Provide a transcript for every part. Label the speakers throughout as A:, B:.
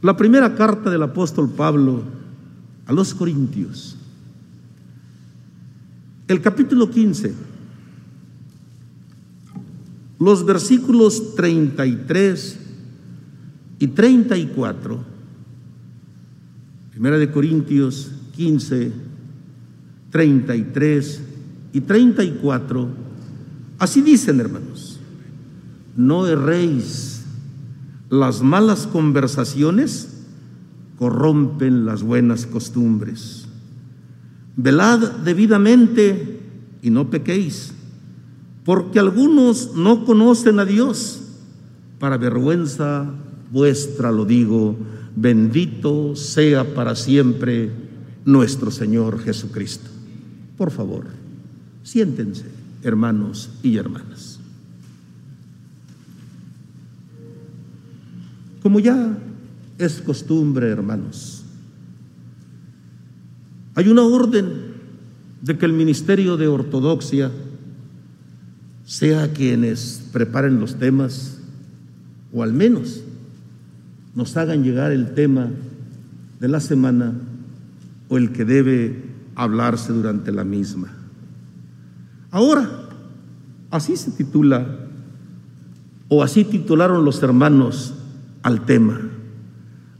A: La primera carta del apóstol Pablo a los Corintios, el capítulo 15, los versículos 33 y 34, primera de Corintios 15, 33 y 34, así dicen hermanos, no erréis, las malas conversaciones corrompen las buenas costumbres. Velad debidamente y no pequéis, porque algunos no conocen a Dios. Para vergüenza vuestra lo digo, bendito sea para siempre nuestro Señor Jesucristo. Por favor, siéntense, hermanos y hermanas. Como ya es costumbre, hermanos, hay una orden de que el ministerio de ortodoxia sea quienes preparen los temas, o al menos nos hagan llegar el tema de la semana o el que debe hablarse durante la misma. Ahora, así se titula, o así titularon los hermanos al tema,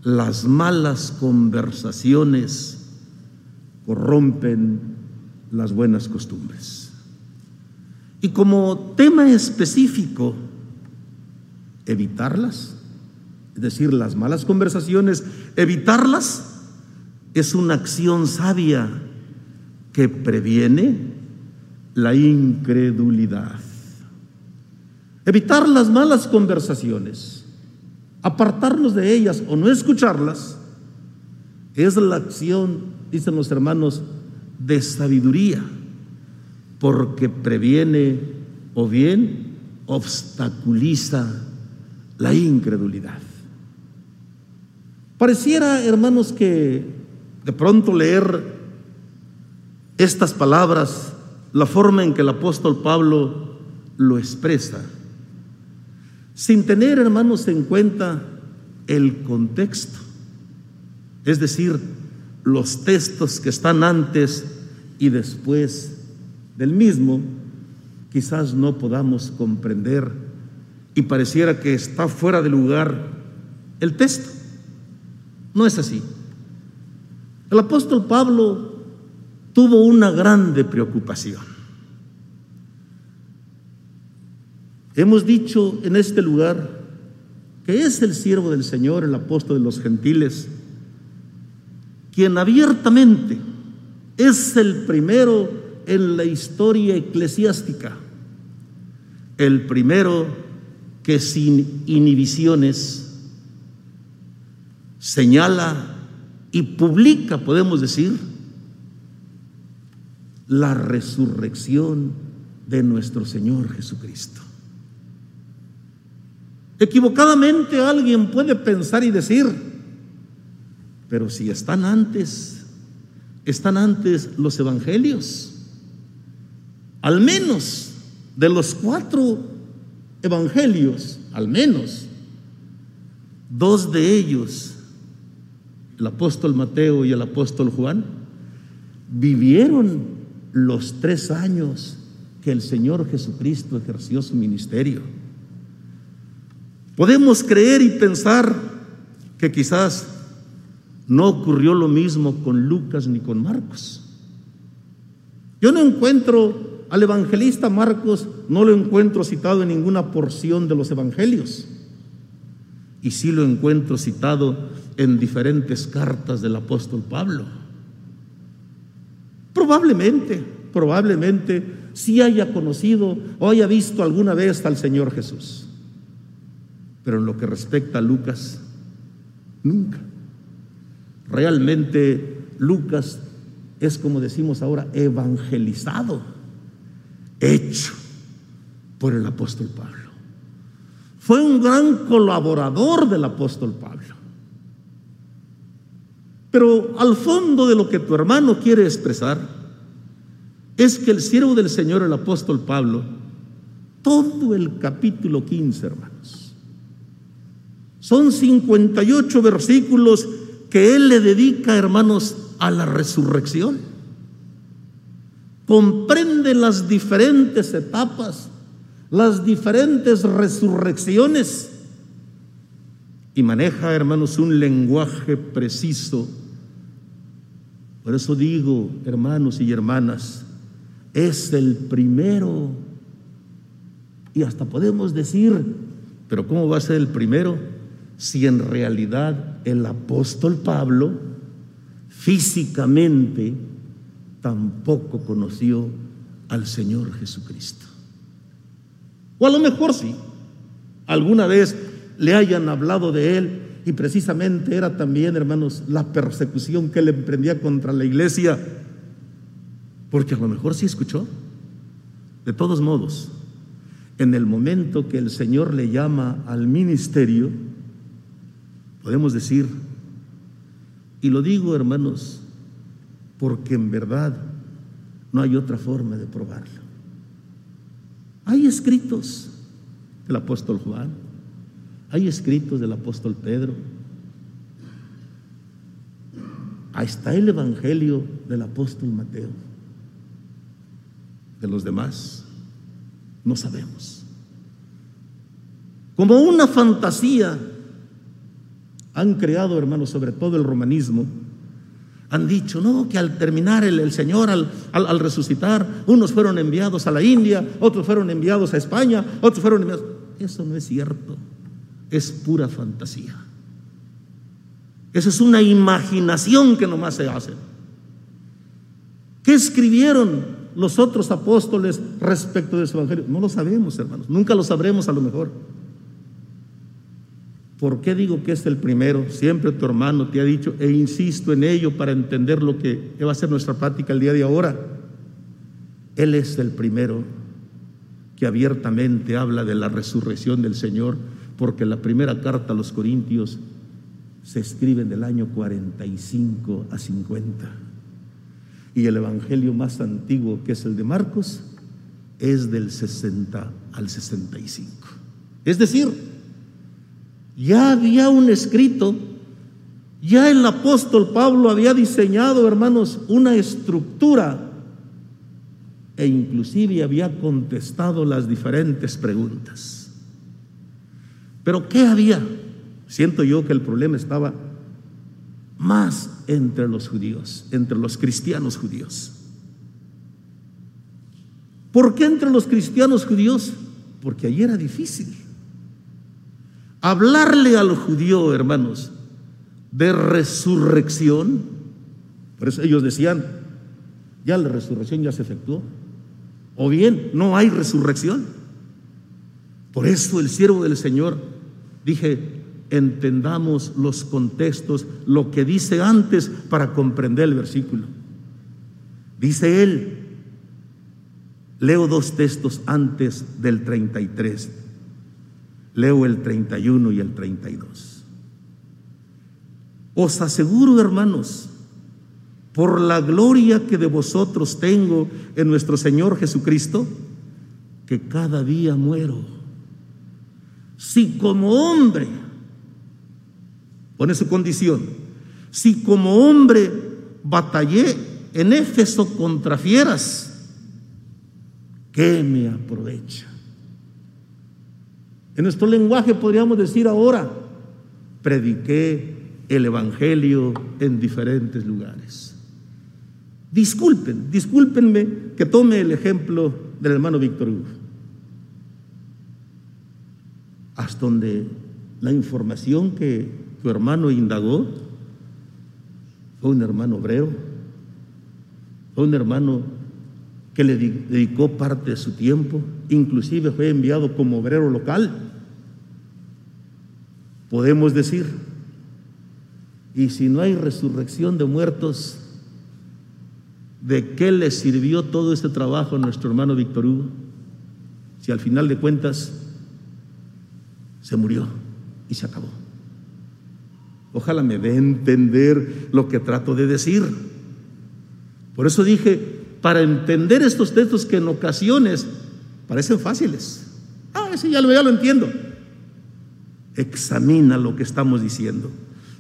A: las malas conversaciones corrompen las buenas costumbres. Y como tema específico, evitarlas, es decir, las malas conversaciones, evitarlas es una acción sabia que previene la incredulidad. Evitar las malas conversaciones, apartarnos de ellas o no escucharlas, es la acción, dicen los hermanos, de sabiduría, porque previene o bien obstaculiza la incredulidad. Pareciera, hermanos, que de pronto leer estas palabras, la forma en que el apóstol Pablo lo expresa, sin tener, hermanos, en cuenta el contexto, es decir, los textos que están antes y después del mismo, quizás no podamos comprender y pareciera que está fuera de lugar el texto. No es así. El apóstol Pablo tuvo una grande preocupación. Hemos dicho en este lugar que es el siervo del Señor, el apóstol de los gentiles, quien abiertamente es el primero en la historia eclesiástica, el primero que sin inhibiciones señala y publica, podemos decir, la resurrección de nuestro Señor Jesucristo. Equivocadamente alguien puede pensar y decir, pero si están antes, están antes los evangelios, al menos de los cuatro evangelios, al menos, dos de ellos el apóstol Mateo y el apóstol Juan, vivieron los tres años que el Señor Jesucristo ejerció su ministerio. Podemos creer y pensar que quizás no ocurrió lo mismo con Lucas ni con Marcos. Yo no encuentro al evangelista Marcos, no lo encuentro citado en ninguna porción de los evangelios. Y sí lo encuentro citado en diferentes cartas del apóstol Pablo. Probablemente, probablemente sí haya conocido o haya visto alguna vez al Señor Jesús. Pero en lo que respecta a Lucas, nunca. Realmente Lucas es como decimos ahora, evangelizado, hecho por el apóstol Pablo. Fue un gran colaborador del apóstol Pablo. Pero al fondo de lo que tu hermano quiere expresar es que el siervo del Señor, el apóstol Pablo, todo el capítulo 15, hermanos, Son 58 versículos que él le dedica, hermanos, a la resurrección. Comprende las diferentes etapas, las diferentes resurrecciones y maneja, hermanos, un lenguaje preciso. Por eso digo, hermanos y hermanas, es el primero. Y hasta podemos decir, pero ¿cómo va a ser el primero si en realidad el apóstol Pablo físicamente tampoco conoció al Señor Jesucristo? O a lo mejor sí, alguna vez le hayan hablado de él y precisamente era también, hermanos, la persecución que él emprendía contra la iglesia porque a lo mejor sí escuchó. De todos modos, en el momento que el Señor le llama al ministerio, podemos decir, y lo digo hermanos, porque en verdad no hay otra forma de probarlo. Hay escritos del apóstol Juan, hay escritos del apóstol Pedro, ahí está el evangelio del apóstol Mateo de los demás? No sabemos. Como una fantasía han creado, hermanos, sobre todo el romanismo, han dicho, no, que al terminar el, Señor, al, al, resucitar, unos fueron enviados a la India, otros fueron enviados a España, otros fueron enviados... Eso no es cierto, es pura fantasía. Eso es una imaginación que nomás se hace. ¿Qué escribieron los otros apóstoles respecto de su evangelio? No lo sabemos, hermanos. Nunca lo sabremos a lo mejor. ¿Por qué digo que es el primero? Siempre tu hermano te ha dicho, e insisto en ello para entender lo que va a ser nuestra práctica el día de ahora. Él es el primero que abiertamente habla de la resurrección del Señor, porque la primera carta a los Corintios se escribe en el año 45 a 50 y el evangelio más antiguo, que es el de Marcos, es del 60 al 65. Es decir, ya había un escrito, ya el apóstol Pablo había diseñado, hermanos, una estructura e inclusive había contestado las diferentes preguntas. Pero ¿qué había? Siento yo que el problema estaba más entre los judíos, entre los cristianos judíos. ¿Por qué entre los cristianos judíos? Porque allí era difícil. Hablarle al judío, hermanos, de resurrección, por eso ellos decían, ya la resurrección ya se efectuó, o bien no hay resurrección. Por eso el siervo del Señor, dije, entendamos los contextos, lo que dice antes para comprender el versículo. Dice él, leo dos textos antes del 33, leo el 31 y el 32. Os aseguro, hermanos, por la gloria que de vosotros tengo en nuestro Señor Jesucristo, que cada día muero. Si como hombre, Pone su condición. Si como hombre batallé en Éfeso contra fieras, ¿qué me aprovecha? En nuestro lenguaje podríamos decir ahora, prediqué el Evangelio en diferentes lugares. Disculpen, discúlpenme que tome el ejemplo del hermano Víctor Hugo. Hasta donde la información que tu hermano indagó, fue un hermano obrero, fue un hermano que le dedicó parte de su tiempo, inclusive fue enviado como obrero local. Podemos decir, y si no hay resurrección de muertos, ¿de qué le sirvió todo este trabajo a nuestro hermano Víctor Hugo? Si al final de cuentas se murió y se acabó. Ojalá me dé entender lo que trato de decir. Por eso dije, para entender estos textos que en ocasiones parecen fáciles. Ah, ese ya lo entiendo. Examina lo que estamos diciendo.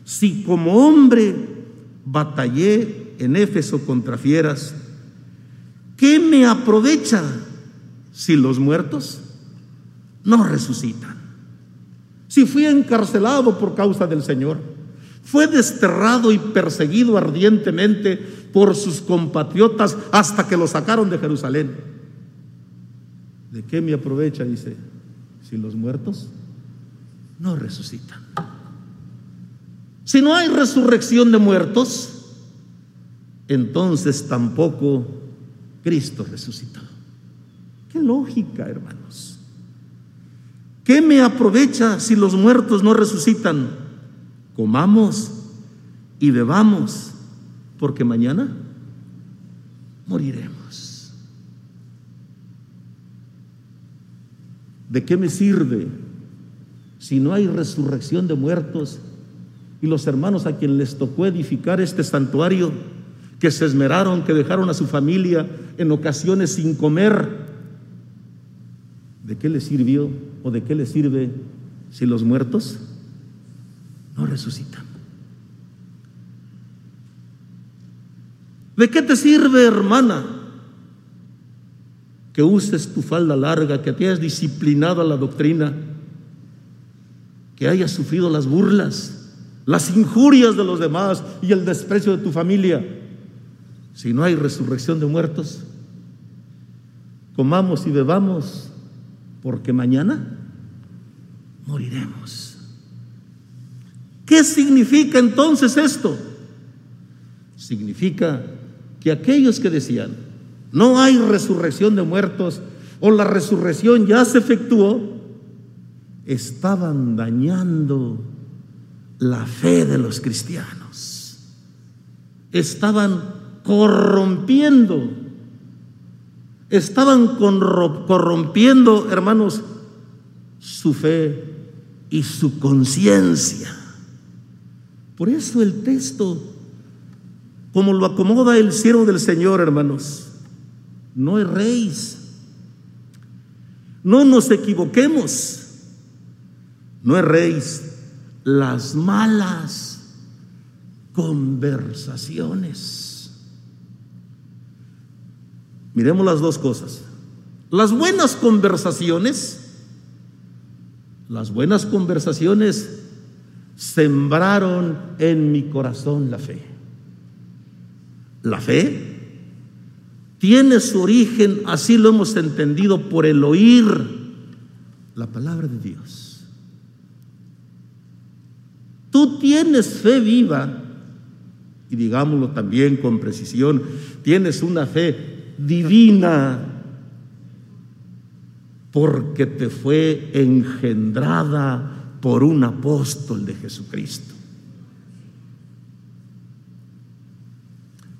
A: Si como hombre batallé en Éfeso contra fieras, ¿qué me aprovecha si los muertos no resucitan? Si fui encarcelado por causa del Señor, fue desterrado y perseguido ardientemente por sus compatriotas hasta que lo sacaron de Jerusalén. ¿De qué me aprovecha? Dice, si los muertos no resucitan. Si no hay resurrección de muertos, entonces tampoco Cristo resucitó. Qué lógica, hermanos. ¿Qué me aprovecha si los muertos no resucitan? Comamos y bebamos, porque mañana moriremos. ¿De qué me sirve si no hay resurrección de muertos y los hermanos a quien les tocó edificar este santuario, que se esmeraron, que dejaron a su familia en ocasiones sin comer, ¿de qué les sirvió o de qué les sirve si los muertos no resucitan? ¿De qué te sirve, hermana, que uses tu falda larga, que te hayas disciplinado a la doctrina, que hayas sufrido las burlas? las injurias de los demás y el desprecio de tu familia. Si no hay resurrección de muertos, comamos y bebamos, porque mañana moriremos. ¿Qué significa entonces esto? Significa que aquellos que decían, no hay resurrección de muertos o la resurrección ya se efectuó, estaban dañando la fe de los cristianos. Estaban corrompiendo, estaban corrompiendo, hermanos, su fe y su conciencia. Por eso el texto, como lo acomoda el siervo del Señor, hermanos, no erréis, no nos equivoquemos, no erréis las malas conversaciones. Miremos las dos cosas. Las buenas conversaciones, las buenas conversaciones sembraron en mi corazón la fe. La fe tiene su origen, así lo hemos entendido, por el oír la palabra de Dios. Tú tienes fe viva, y digámoslo también con precisión, tienes una fe divina porque te fue engendrada por un apóstol de Jesucristo.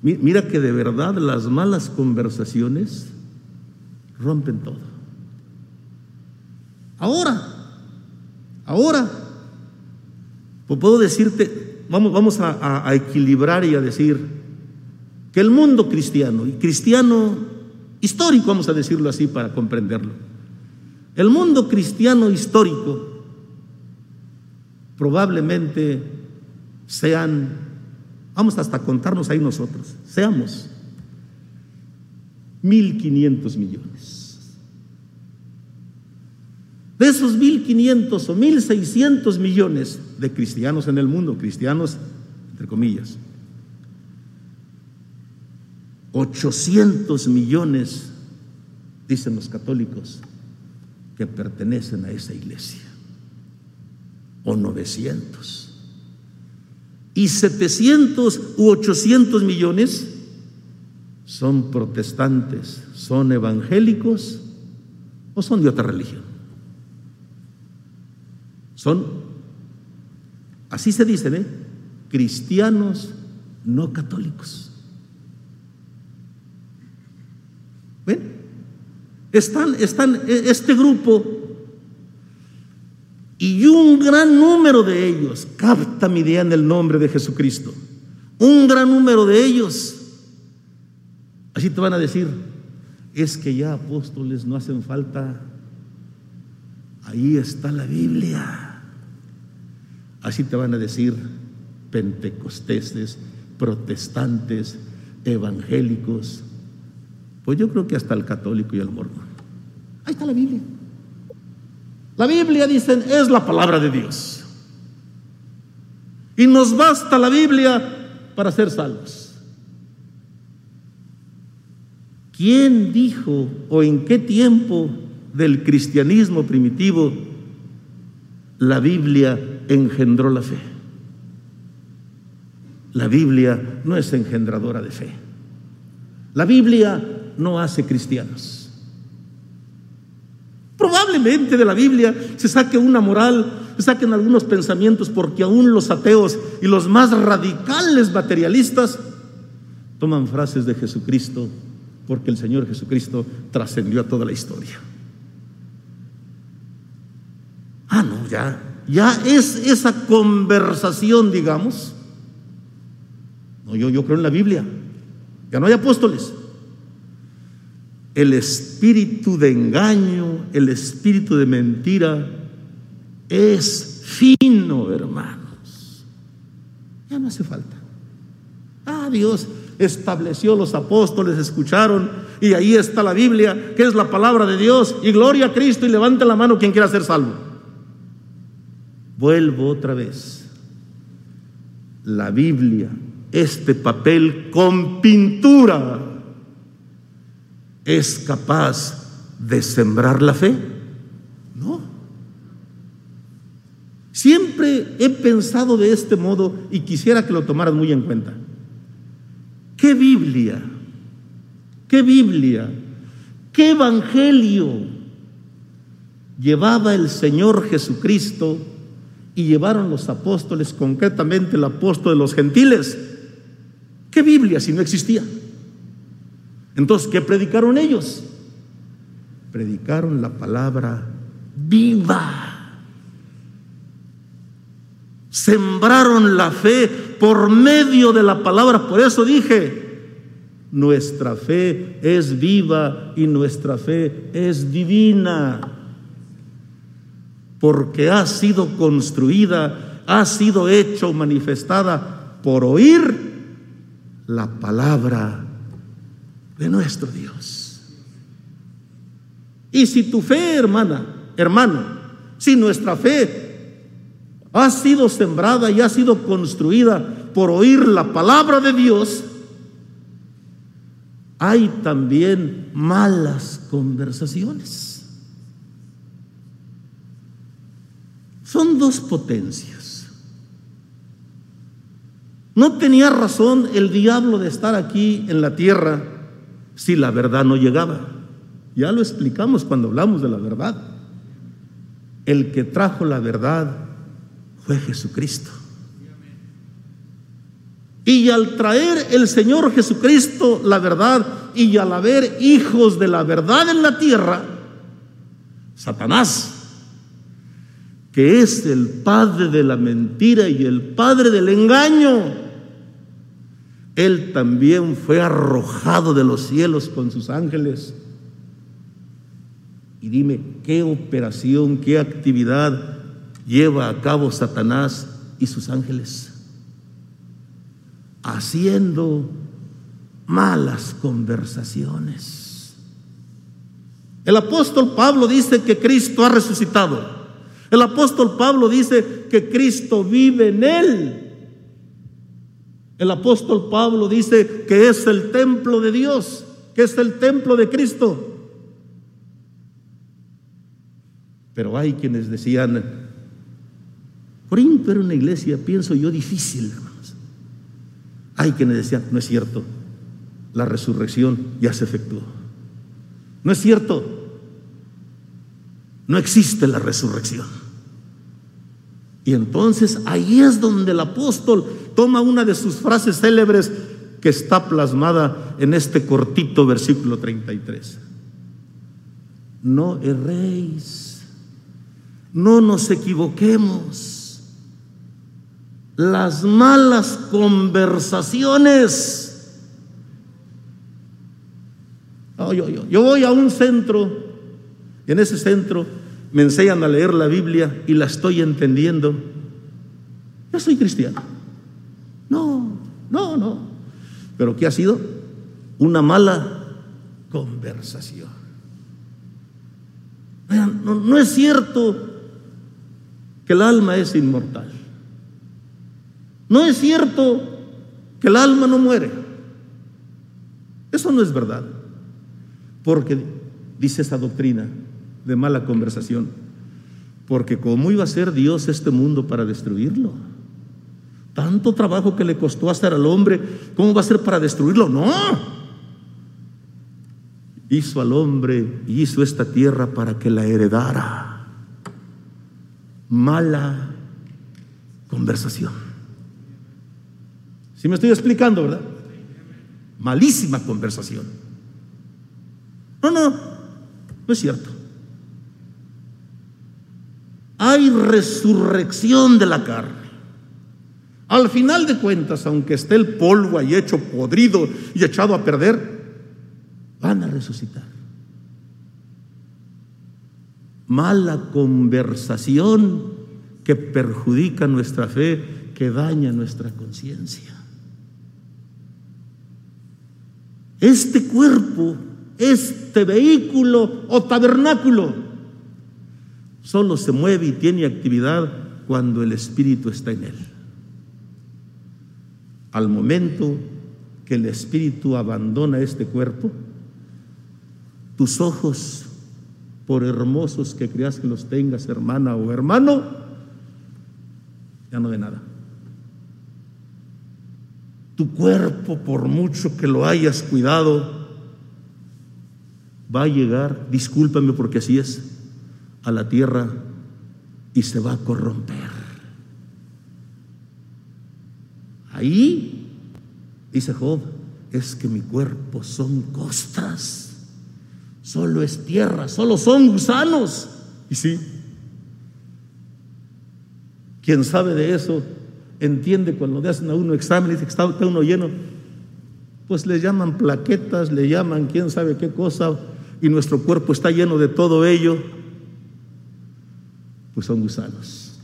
A: Mira que de verdad las malas conversaciones rompen todo. Ahora, ahora pues puedo decirte, vamos, vamos a, equilibrar y a decir que el mundo cristiano, y cristiano histórico, vamos a decirlo así para comprenderlo, el mundo cristiano histórico probablemente sean, vamos hasta contarnos ahí nosotros, seamos 1.500 millones. De esos 1.500 o 1.600 millones de cristianos en el mundo, cristianos entre comillas, 800 millones, dicen los católicos, que pertenecen a esa iglesia, o 900. Y 700 u 800 millones son protestantes, son evangélicos o son de otra religión. Son, así se dice, ¿eh? cristianos no católicos. ¿Ven? Están, están e, este grupo y un gran número de ellos, capta mi idea en el nombre de Jesucristo, un gran número de ellos, así te van a decir, es que ya apóstoles no hacen falta, ahí está la Biblia. Así te van a decir pentecosteses, protestantes, evangélicos, pues yo creo que hasta el católico y el mormón. Ahí está la Biblia. La Biblia, dicen, es la palabra de Dios. Y nos basta la Biblia para ser salvos. ¿Quién dijo o en qué tiempo del cristianismo primitivo la Biblia engendró la fe? La Biblia no es engendradora de fe. La Biblia no hace cristianos. Probablemente de la Biblia se saque una moral, se saquen algunos pensamientos, porque aún los ateos y los más radicales materialistas toman frases de Jesucristo, porque el Señor Jesucristo trascendió a toda la historia. Ah, no, ya, ya es esa conversación, digamos, no, yo, creo en la Biblia. Ya no hay apóstoles. El espíritu de engaño, el espíritu de mentira es fino, hermanos. Ya no hace falta. Ah, Dios estableció los apóstoles, escucharon, y ahí está la Biblia, que es la palabra de Dios, y gloria a Cristo, y levante la mano quien quiera ser salvo. Vuelvo otra vez. La Biblia este papel con pintura es capaz de sembrar la fe? No. Siempre he pensado de este modo y quisiera que lo tomaras muy en cuenta. ¿Qué Biblia? ¿Qué Biblia? ¿Qué Evangelio llevaba el Señor Jesucristo y llevaron los apóstoles, concretamente el apóstol de los gentiles? ¿Qué Biblia si no existía? Entonces, ¿qué predicaron ellos? Predicaron la palabra viva. Sembraron la fe por medio de la palabra. Por eso dije, nuestra fe es viva y nuestra fe es divina. Porque ha sido construida, ha sido hecha o manifestada por oír la palabra de nuestro Dios. Y si tu fe, hermana, hermano, si nuestra fe ha sido sembrada y ha sido construida por oír la palabra de Dios, hay también malas conversaciones. Son dos potencias. No tenía razón el diablo de estar aquí en la tierra si la verdad no llegaba. Ya lo explicamos cuando hablamos de la verdad. El que trajo la verdad fue Jesucristo. Y al traer el Señor Jesucristo la verdad y al haber hijos de la verdad en la tierra, Satanás, que es el padre de la mentira y el padre del engaño, él también fue arrojado de los cielos con sus ángeles. Y dime, ¿qué operación, qué actividad lleva a cabo Satanás y sus ángeles? Haciendo malas conversaciones. El apóstol Pablo dice que Cristo ha resucitado. El apóstol Pablo dice que Cristo vive en él. El apóstol Pablo dice que es el templo de Dios, que es el templo de Cristo. Pero hay quienes decían, Corinto era una iglesia, pienso yo, difícil. Hay quienes decían, no es cierto, la resurrección ya se efectuó. No es cierto, no existe la resurrección. Y entonces ahí es donde el apóstol toma una de sus frases célebres que está plasmada en este cortito versículo 33. No erréis, no nos equivoquemos. Las malas conversaciones. yo voy a un centro en ese centro me enseñan a leer la Biblia y la estoy entendiendo yo soy cristiano. No, no, no. Pero ¿qué ha sido? Una mala conversación. No, no es cierto que el alma es inmortal. No es cierto que el alma no muere. Eso no es verdad. Porque dice esa doctrina de mala conversación, porque ¿cómo iba a ser Dios este mundo para destruirlo? Tanto trabajo que le costó hacer al hombre, ¿cómo va a ser para destruirlo? No. Hizo al hombre hizo esta tierra para que la heredara. Mala conversación. Si me estoy explicando, ¿verdad? Malísima conversación. No, no, no es cierto. Hay resurrección de la carne. Al final de cuentas, aunque esté el polvo ahí hecho podrido y echado a perder, van a resucitar. Mala conversación que perjudica nuestra fe, que daña nuestra conciencia. Este cuerpo, este vehículo o tabernáculo, solo se mueve y tiene actividad cuando el Espíritu está en él. Al momento que el espíritu abandona este cuerpo, tus ojos, por hermosos que creas que los tengas, hermana o hermano, ya no de nada. Tu cuerpo, por mucho que lo hayas cuidado, va a llegar, discúlpame porque así es, a la tierra y se va a corromper. Ahí, dice Job, es que mi cuerpo son costas, solo es tierra, solo son gusanos. Y sí, quien sabe de eso entiende cuando le hacen a uno examen y dice que está uno lleno, pues le llaman plaquetas, le llaman quién sabe qué cosa, y nuestro cuerpo está lleno de todo ello, pues son gusanos.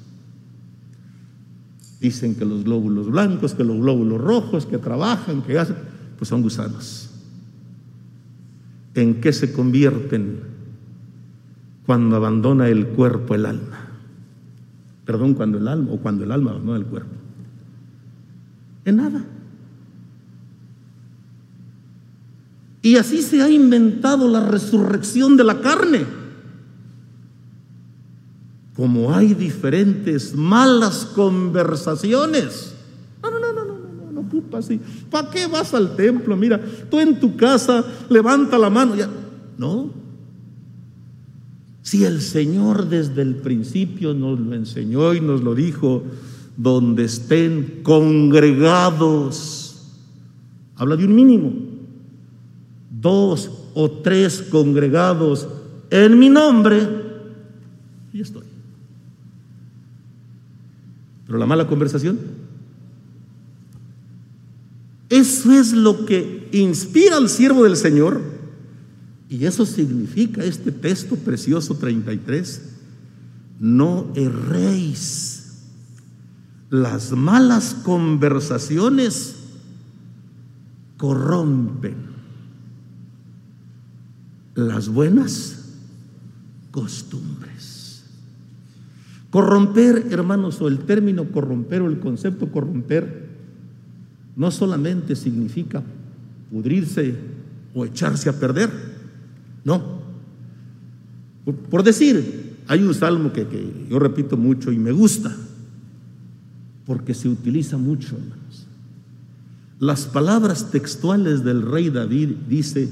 A: Dicen que los glóbulos blancos, que los glóbulos rojos, que trabajan, que hacen, pues son gusanos. ¿En qué se convierten cuando abandona el cuerpo el alma? Perdón, cuando el alma o cuando el alma abandona el cuerpo. En nada. Y así se ha inventado la resurrección de la carne como hay diferentes malas conversaciones. No, no, no, no, no, no, no ocupa así. ¿Para qué vas al templo? Mira, tú en tu casa levanta la mano. Ya. No. Si el Señor desde el principio nos lo enseñó y nos lo dijo, donde estén congregados, habla de un mínimo, dos o tres congregados en mi nombre, y estoy. Pero la mala conversación. Eso es lo que inspira al siervo del Señor. Y eso significa este texto precioso 33. No erréis. Las malas conversaciones corrompen. Las buenas costumbres. Corromper, hermanos, o el término corromper o el concepto corromper, no solamente significa pudrirse o echarse a perder, no. Por, decir, hay un salmo que, que, yo repito mucho y me gusta, porque se utiliza mucho, hermanos. Las palabras textuales del rey David dice,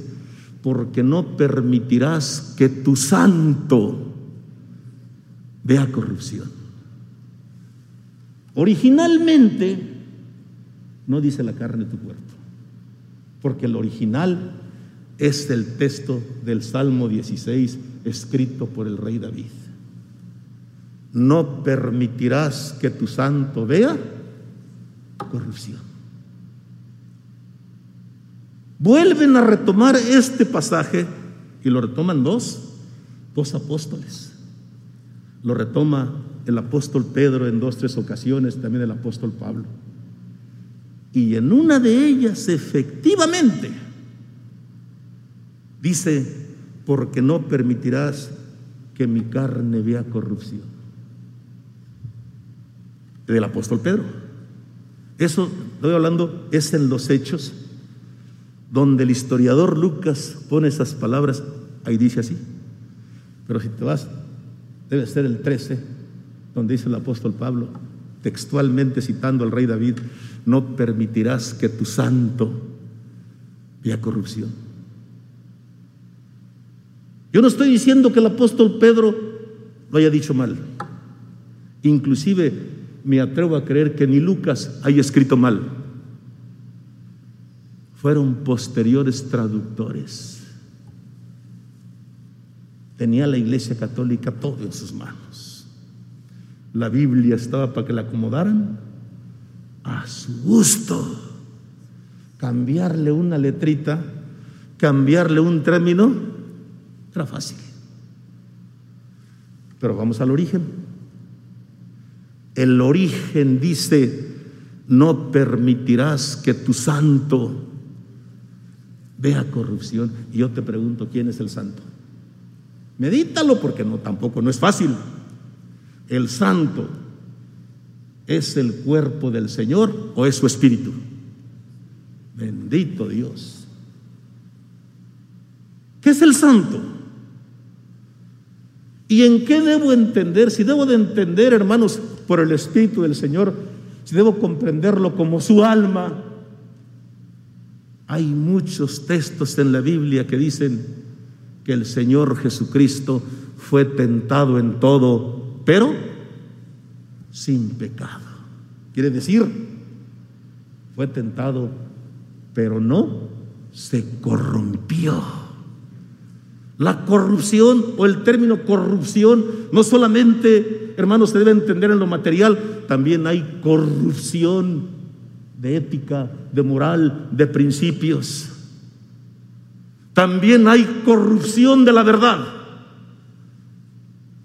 A: porque no permitirás que tu santo vea corrupción. Originalmente, no dice la carne de tu cuerpo, porque el original es el texto del Salmo 16 escrito por el rey David. No permitirás que tu santo vea corrupción. Vuelven a retomar este pasaje y lo retoman dos, dos apóstoles lo retoma el apóstol Pedro en dos, tres ocasiones, también el apóstol Pablo. Y en una de ellas, efectivamente, dice, porque no permitirás que mi carne vea corrupción. Del apóstol Pedro. Eso, estoy hablando, es en los hechos, donde el historiador Lucas pone esas palabras, ahí dice así. Pero si te vas, debe ser el 13, donde dice el apóstol Pablo, textualmente citando al rey David, no permitirás que tu santo vea corrupción. Yo no estoy diciendo que el apóstol Pedro lo haya dicho mal. Inclusive me atrevo a creer que ni Lucas haya escrito mal. Fueron posteriores traductores. Tenía la iglesia católica todo en sus manos. La Biblia estaba para que la acomodaran a su gusto. Cambiarle una letrita, cambiarle un término, era fácil. Pero vamos al origen. El origen dice, no permitirás que tu santo vea corrupción. Y yo te pregunto, ¿quién es el santo? Medítalo porque no tampoco no es fácil. El santo es el cuerpo del Señor o es su espíritu. Bendito Dios. ¿Qué es el santo? ¿Y en qué debo entender? Si debo de entender, hermanos, por el Espíritu del Señor, si debo comprenderlo como su alma. Hay muchos textos en la Biblia que dicen que el Señor Jesucristo fue tentado en todo, pero sin pecado. Quiere decir, fue tentado, pero no se corrompió. La corrupción o el término corrupción no solamente, hermanos, se debe entender en lo material, también hay corrupción de ética, de moral, de principios. También hay corrupción de la verdad.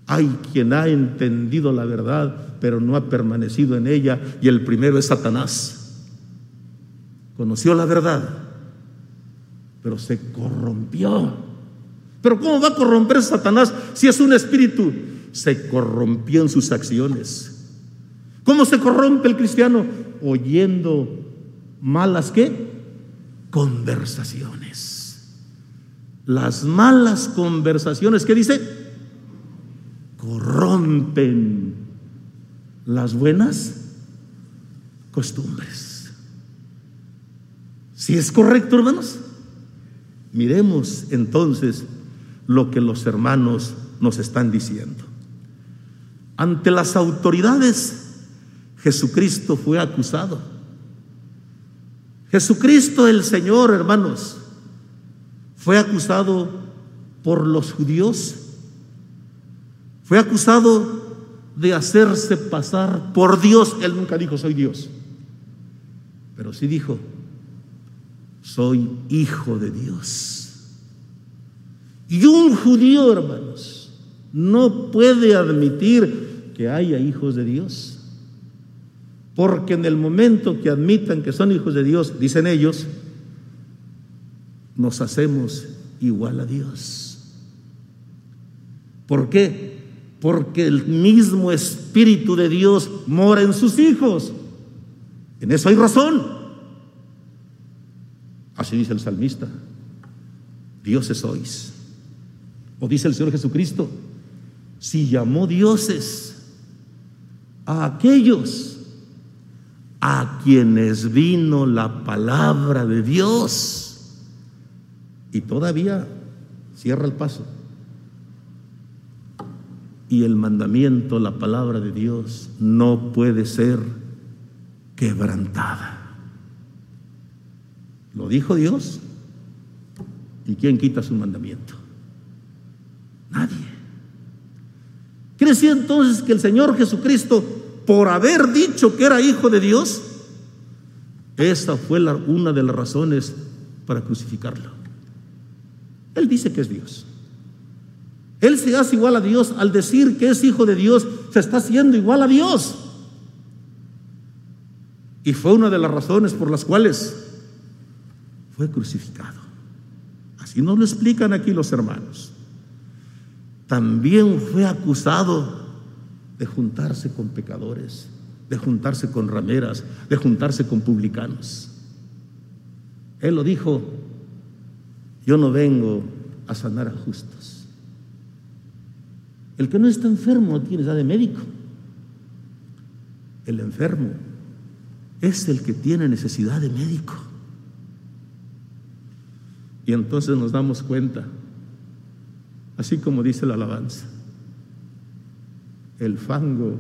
A: Hay quien ha entendido la verdad, pero no ha permanecido en ella, y el primero es Satanás. Conoció la verdad, pero se corrompió. Pero ¿cómo va a corromper Satanás si es un espíritu? Se corrompió en sus acciones. ¿Cómo se corrompe el cristiano? Oyendo malas qué? Conversaciones. Las malas conversaciones, ¿qué dice? Corrompen las buenas costumbres. Si es correcto, hermanos? Miremos entonces lo que los hermanos nos están diciendo. Ante las autoridades, Jesucristo fue acusado. Jesucristo el Señor, hermanos, fue acusado por los judíos. Fue acusado de hacerse pasar por Dios. Él nunca dijo soy Dios. Pero sí dijo, soy hijo de Dios. Y un judío, hermanos, no puede admitir que haya hijos de Dios. Porque en el momento que admitan que son hijos de Dios, dicen ellos, nos hacemos igual a Dios. ¿Por qué? Porque el mismo Espíritu de Dios mora en sus hijos. En eso hay razón. Así dice el salmista. Dioses sois. O dice el Señor Jesucristo, si llamó dioses a aquellos a quienes vino la palabra de Dios y todavía cierra el paso. Y el mandamiento, la palabra de Dios, no puede ser quebrantada. Lo dijo Dios. ¿Y quién quita su mandamiento? Nadie. ¿Quiere decir entonces que el Señor Jesucristo, por haber dicho que era hijo de Dios, esa fue una de las razones para crucificarlo? Él dice que es Dios. Él se hace igual a Dios. Al decir que es hijo de Dios, se está haciendo igual a Dios. Y fue una de las razones por las cuales fue crucificado. Así nos lo explican aquí los hermanos. También fue acusado de juntarse con pecadores, de juntarse con rameras, de juntarse con publicanos. Él lo dijo, yo no vengo a sanar a justos. El que no está enfermo no tiene edad de médico. El enfermo es el que tiene necesidad de médico. Y entonces nos damos cuenta, así como dice la alabanza, el fango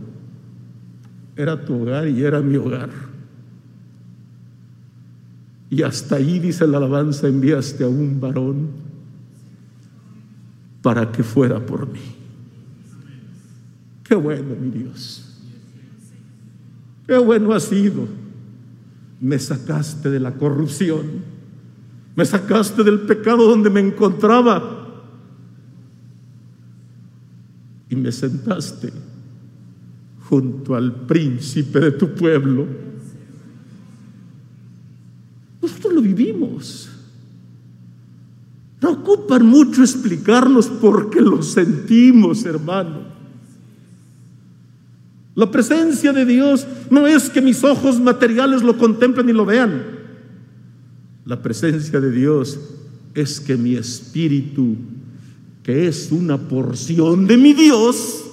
A: era tu hogar y era mi hogar. Y hasta ahí, dice la alabanza, enviaste a un varón para que fuera por mí. Qué bueno, mi Dios. Qué bueno ha sido. Me sacaste de la corrupción. Me sacaste del pecado donde me encontraba. Y me sentaste junto al príncipe de tu pueblo. Nosotros lo vivimos. No ocupan mucho explicarnos porque lo sentimos, hermano. La presencia de Dios no es que mis ojos materiales lo contemplen y lo vean. La presencia de Dios es que mi espíritu, que es una porción de mi Dios,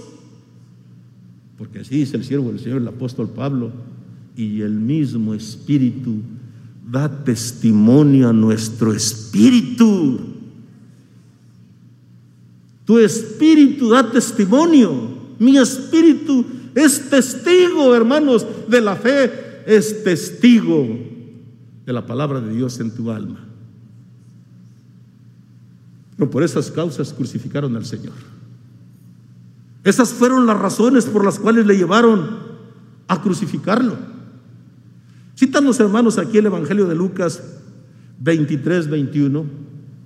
A: porque así dice el siervo del Señor, el apóstol Pablo, y el mismo espíritu da testimonio a nuestro espíritu. Tu espíritu da testimonio. Mi espíritu es testigo, hermanos, de la fe, es testigo de la palabra de Dios en tu alma. No por esas causas crucificaron al Señor. Esas fueron las razones por las cuales le llevaron a crucificarlo. Citan los hermanos aquí el Evangelio de Lucas 23, 21.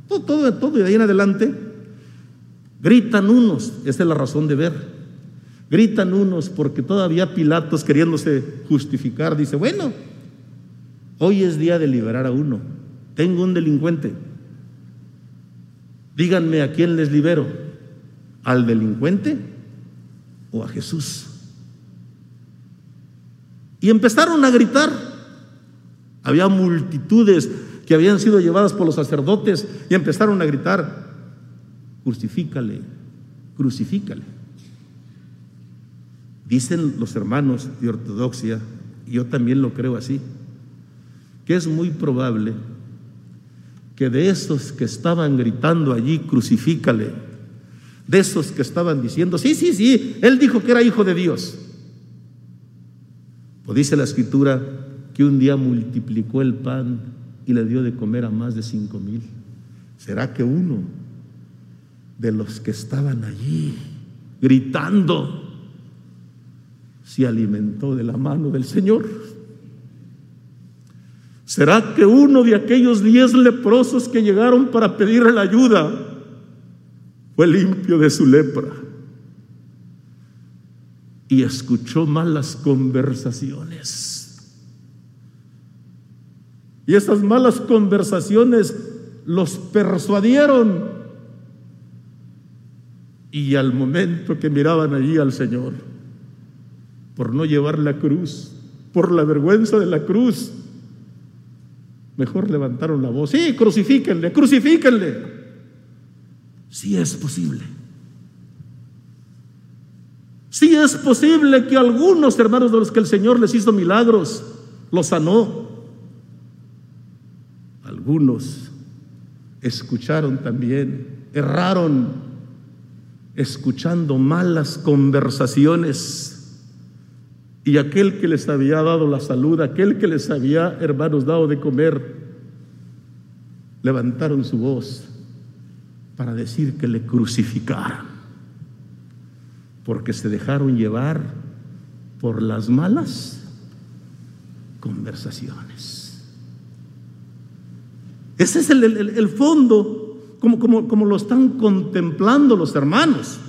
A: Todo, todo, todo y de ahí en adelante. Gritan unos, esa es la razón de ver. Gritan unos porque todavía Pilatos queriéndose justificar dice, bueno, hoy es día de liberar a uno. Tengo un delincuente. Díganme a quién les libero. ¿Al delincuente o a Jesús? Y empezaron a gritar. Había multitudes que habían sido llevadas por los sacerdotes y empezaron a gritar, crucifícale, crucifícale. Dicen los hermanos de ortodoxia, y yo también lo creo así, que es muy probable que de esos que estaban gritando allí, crucifícale, de esos que estaban diciendo, sí, sí, sí, él dijo que era hijo de Dios. O dice la escritura que un día multiplicó el pan y le dio de comer a más de cinco mil. ¿Será que uno de los que estaban allí gritando se alimentó de la mano del Señor? ¿Será que uno de aquellos diez leprosos que llegaron para pedirle la ayuda fue limpio de su lepra y escuchó malas conversaciones? Y esas malas conversaciones los persuadieron. Y al momento que miraban allí al Señor, por no llevar la cruz, por la vergüenza de la cruz. Mejor levantaron la voz, sí, crucifíquenle, crucifíquenle. Sí es posible. Sí es posible que algunos hermanos de los que el Señor les hizo milagros, los sanó. Algunos escucharon también, erraron, escuchando malas conversaciones y aquel que les había dado la salud, aquel que les había, hermanos, dado de comer, levantaron su voz para decir que le crucificaran, porque se dejaron llevar por las malas conversaciones. Ese es el, fondo como, como, como lo están contemplando los hermanos.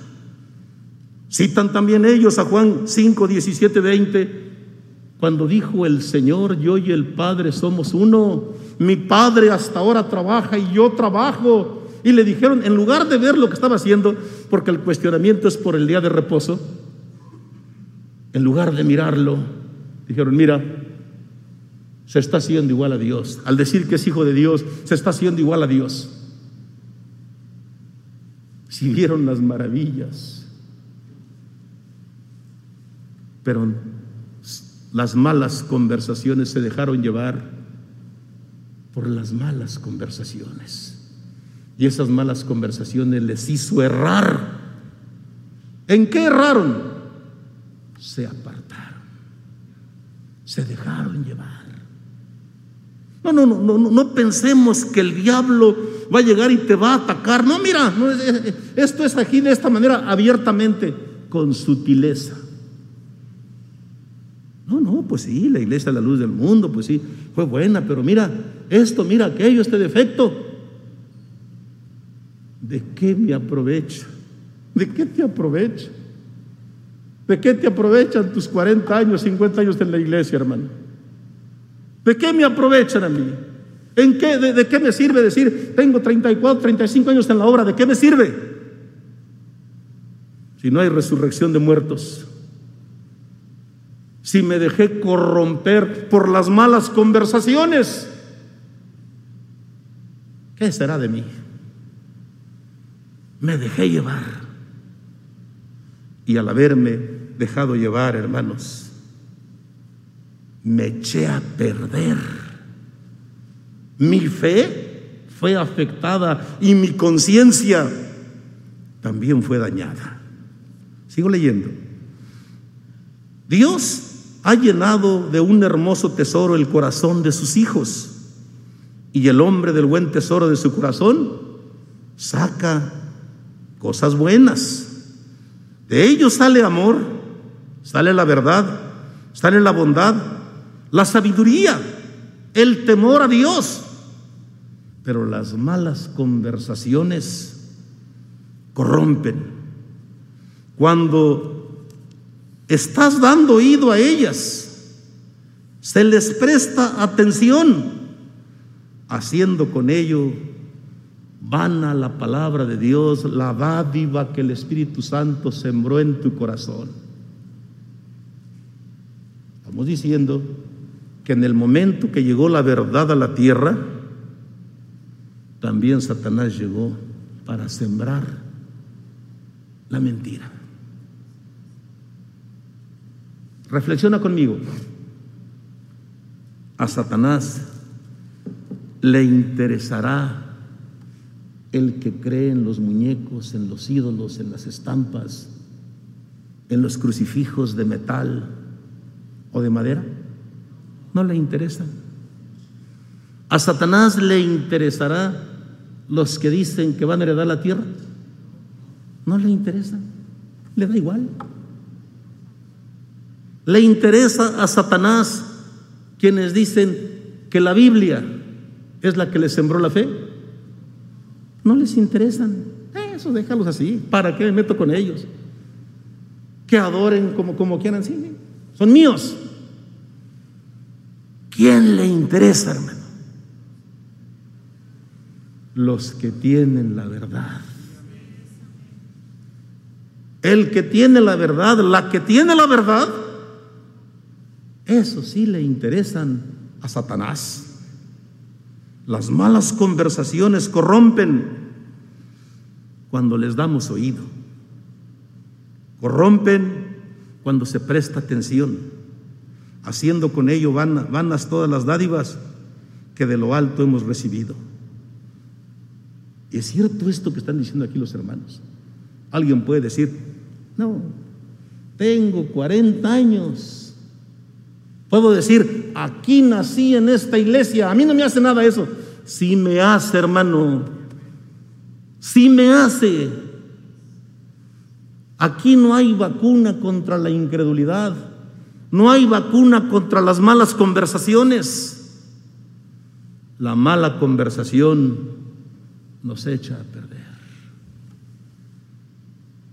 A: Citan también ellos a Juan 5, 17, 20, cuando dijo el Señor, yo y el Padre somos uno. Mi Padre hasta ahora trabaja y yo trabajo. Y le dijeron, en lugar de ver lo que estaba haciendo, porque el cuestionamiento es por el día de reposo, en lugar de mirarlo, dijeron, mira, se está haciendo igual a Dios. Al decir que es hijo de Dios, se está haciendo igual a Dios. Si vieron las maravillas pero las malas conversaciones se dejaron llevar por las malas conversaciones. Y esas malas conversaciones les hizo errar. ¿En qué erraron? Se apartaron. Se dejaron llevar. No, no, no, no, no pensemos que el diablo va a llegar y te va a atacar. No, mira, esto es aquí de esta manera abiertamente, con sutileza. No, no, pues sí, la iglesia es la luz del mundo, pues sí, fue buena, pero mira esto, mira aquello, este defecto. ¿De qué me aprovecha? ¿De qué te aprovecha? ¿De qué te aprovechan tus 40 años, 50 años en la iglesia, hermano? ¿De qué me aprovechan a mí? ¿En qué, de, de, qué me sirve decir, tengo 34, 35 años en la obra? ¿De qué me sirve? Si no hay resurrección de muertos si me dejé corromper por las malas conversaciones? ¿Qué será de mí? Me dejé llevar. Y al haberme dejado llevar, hermanos, me eché a perder. Mi fe fue afectada y mi conciencia también fue dañada. Sigo leyendo. Dios ha llenado de un hermoso tesoro el corazón de sus hijos. Y el hombre del buen tesoro de su corazón saca cosas buenas. De ellos sale amor, sale la verdad, sale la bondad, la sabiduría, el temor a Dios. Pero las malas conversaciones corrompen. Cuando estás dando oído a ellas, se les presta atención, haciendo con ello vana la palabra de Dios, la dádiva que el Espíritu Santo sembró en tu corazón. Estamos diciendo que en el momento que llegó la verdad a la tierra, también Satanás llegó para sembrar la mentira. Reflexiona conmigo. A Satanás le interesará el que cree en los muñecos, en los ídolos, en las estampas, en los crucifijos de metal o de madera. No le interesa. A Satanás le interesará los que dicen que van a heredar la tierra. No le interesa. Le da igual. Le interesa a Satanás quienes dicen que la Biblia es la que les sembró la fe. No les interesan. Eso déjalos así. ¿Para qué me meto con ellos? Que adoren como, como quieran. Sí, son míos. ¿Quién le interesa, hermano? Los que tienen la verdad. El que tiene la verdad, la que tiene la verdad, eso sí le interesan a Satanás. Las malas conversaciones corrompen cuando les damos oído. Corrompen cuando se presta atención, haciendo con ello vanas todas las dádivas que de lo alto hemos recibido. Es cierto esto que están diciendo aquí los hermanos. Alguien puede decir, no, tengo 40 años Puedo decir, aquí nací en esta iglesia, a mí no me hace nada eso. Sí me hace, hermano. Sí me hace. Aquí no hay vacuna contra la incredulidad. No hay vacuna contra las malas conversaciones. La mala conversación nos echa a perder.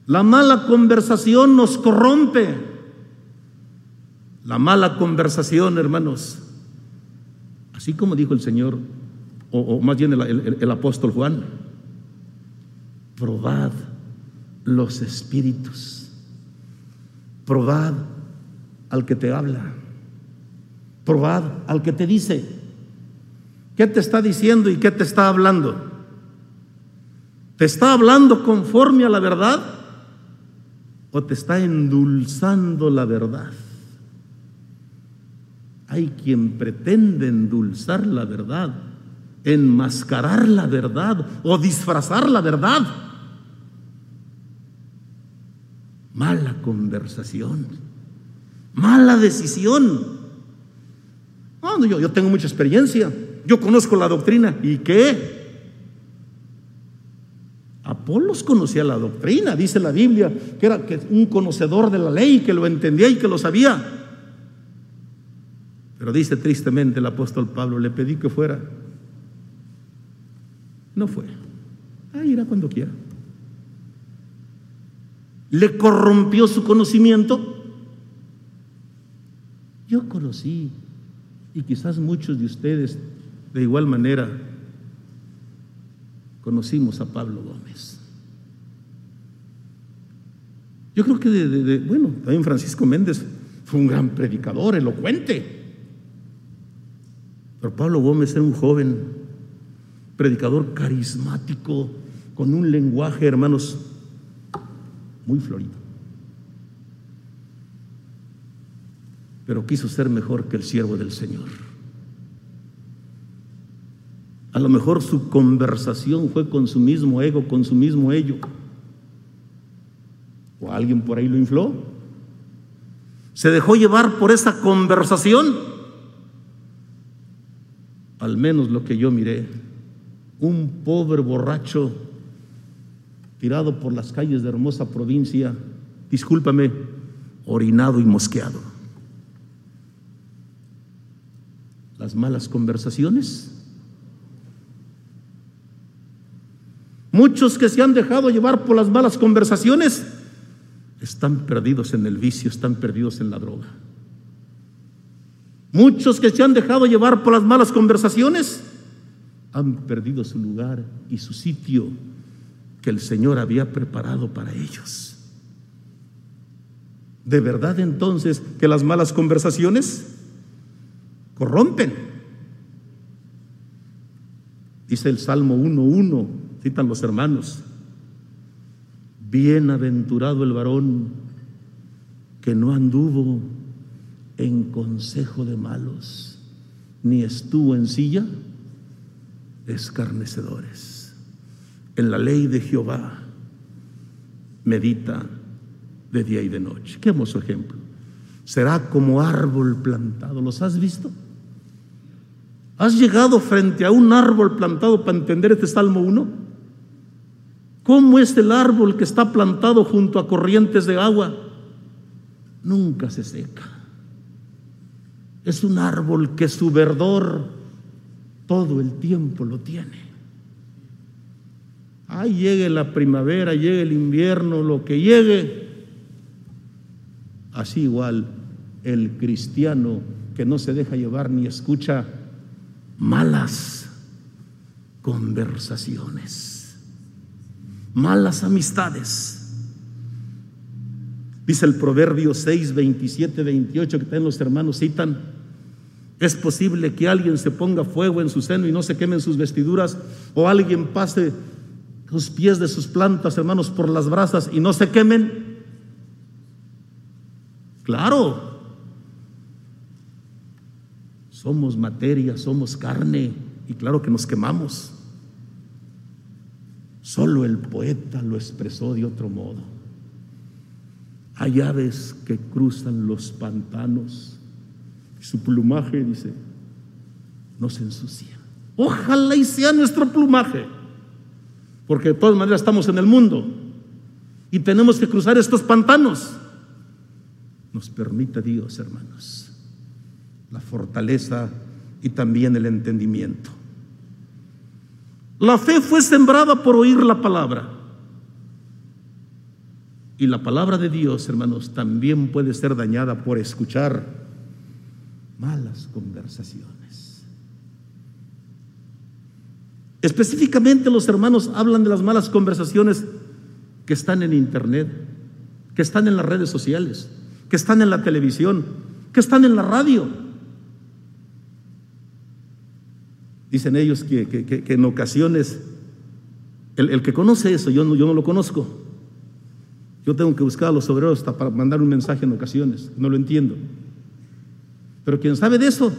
A: La mala conversación nos corrompe. La mala conversación, hermanos, así como dijo el Señor, o, más bien el apóstol Juan, probad los espíritus, probad al que te habla, probad al que te dice, ¿qué te está diciendo y qué te está hablando? ¿Te está hablando conforme a la verdad o te está endulzando la verdad? Hay quien pretende endulzar la verdad, enmascarar la verdad o disfrazar la verdad. Mala conversación, mala decisión. yo, yo tengo mucha experiencia, yo conozco la doctrina. ¿Y qué? Apolos conocía la doctrina, dice la Biblia, que era un conocedor de la ley, que lo entendía y que lo sabía. Pero dice tristemente el apóstol Pablo, le pedí que fuera. No fue. Ahí irá cuando quiera. Le corrompió su conocimiento. Yo conocí, y quizás muchos de ustedes de igual manera, conocimos a Pablo Gómez. Yo creo que, de, bueno, también Francisco Méndez fue un gran predicador, elocuente. Pero Pablo Gómez era un joven predicador carismático, con un lenguaje, hermanos, muy florido. Pero quiso ser mejor que el siervo del Señor. A lo mejor su conversación fue con su mismo ego, con su mismo ello. ¿O alguien por ahí lo infló? ¿Se dejó llevar por esa conversación? Al menos lo que yo miré, un pobre borracho tirado por las calles de hermosa provincia, discúlpame, orinado y mosqueado. Las malas conversaciones Muchos que se han dejado llevar por las malas conversaciones están perdidos en el vicio, están perdidos en la droga. Muchos que se han dejado llevar por las malas conversaciones han perdido su lugar y su sitio que el Señor había preparado para ellos. ¿De verdad entonces que las malas conversaciones corrompen? Dice el Salmo 1.1 citan los hermanos, bienaventurado el varón que no anduvo en consejo de malos, ni estuvo en silla de escarnecedores. En la ley de Jehová medita de día y de noche. Qué hermoso ejemplo. Será como árbol plantado. ¿Los has visto? ¿Has llegado frente a un árbol plantado para entender este Salmo 1? ¿Cómo es el árbol que está plantado junto a corrientes de agua? Nunca se seca. Es un árbol que su verdor todo el tiempo lo tiene. Ahí llegue la primavera, llegue el invierno, lo que llegue. Así igual el cristiano que no se deja llevar ni escucha malas conversaciones malas amistades. Dice el Proverbio 6, 27, 28 que también los hermanos citan. Es posible que alguien se ponga fuego en su seno y no se quemen sus vestiduras, o alguien pase los pies de sus plantas, hermanos, por las brasas y no se quemen. Claro, somos materia, somos carne, y claro que nos quemamos. Solo el poeta lo expresó de otro modo. Hay aves que cruzan los pantanos. Su plumaje, dice, no se ensucia. Ojalá y sea nuestro plumaje. Porque de todas maneras estamos en el mundo. Y tenemos que cruzar estos pantanos. Nos permita Dios, hermanos, la fortaleza y también el entendimiento. La fe fue sembrada por oír la palabra. Y la palabra de Dios, hermanos, también puede ser dañada por escuchar malas conversaciones. Específicamente los hermanos hablan de las malas conversaciones que están en internet, que están en las redes sociales, que están en la televisión, que están en la radio. Dicen ellos que, en ocasiones, el, que conoce eso, yo no, yo no lo conozco. Yo tengo que buscar a los obreros hasta para mandar un mensaje en ocasiones, no lo entiendo. Pero quien sabe de eso,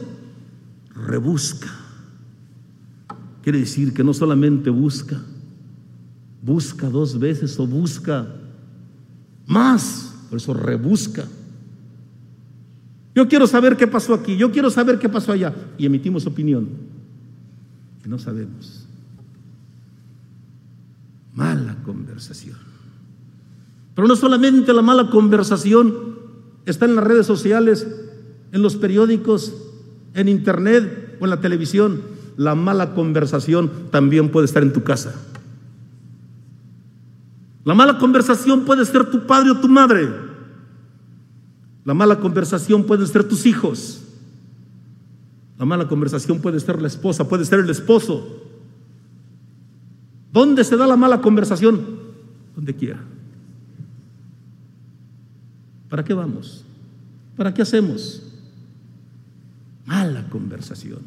A: rebusca. Quiere decir que no solamente busca, busca dos veces o busca más, por eso rebusca. Yo quiero saber qué pasó aquí, yo quiero saber qué pasó allá. Y emitimos opinión. No sabemos. Mala conversación. Pero no solamente la mala conversación está en las redes sociales, en los periódicos, en internet o en la televisión. La mala conversación también puede estar en tu casa. La mala conversación puede ser tu padre o tu madre. La mala conversación puede ser tus hijos. La mala conversación puede ser la esposa, puede ser el esposo. ¿Dónde se da la mala conversación? Donde quiera. ¿Para qué vamos? ¿Para qué hacemos? Mala conversación.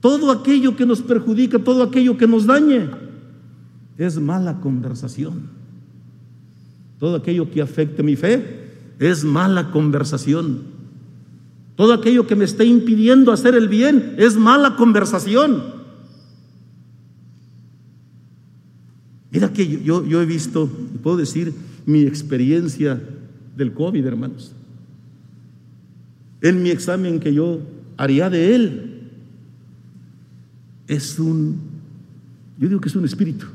A: Todo aquello que nos perjudica, todo aquello que nos dañe, es mala conversación. Todo aquello que afecte mi fe es mala conversación. Todo aquello que me esté impidiendo hacer el bien es mala conversación. Mira que yo, yo he visto, puedo decir, mi experiencia del COVID, hermanos. En mi examen que yo haría de él, es un, yo digo que es un espíritu.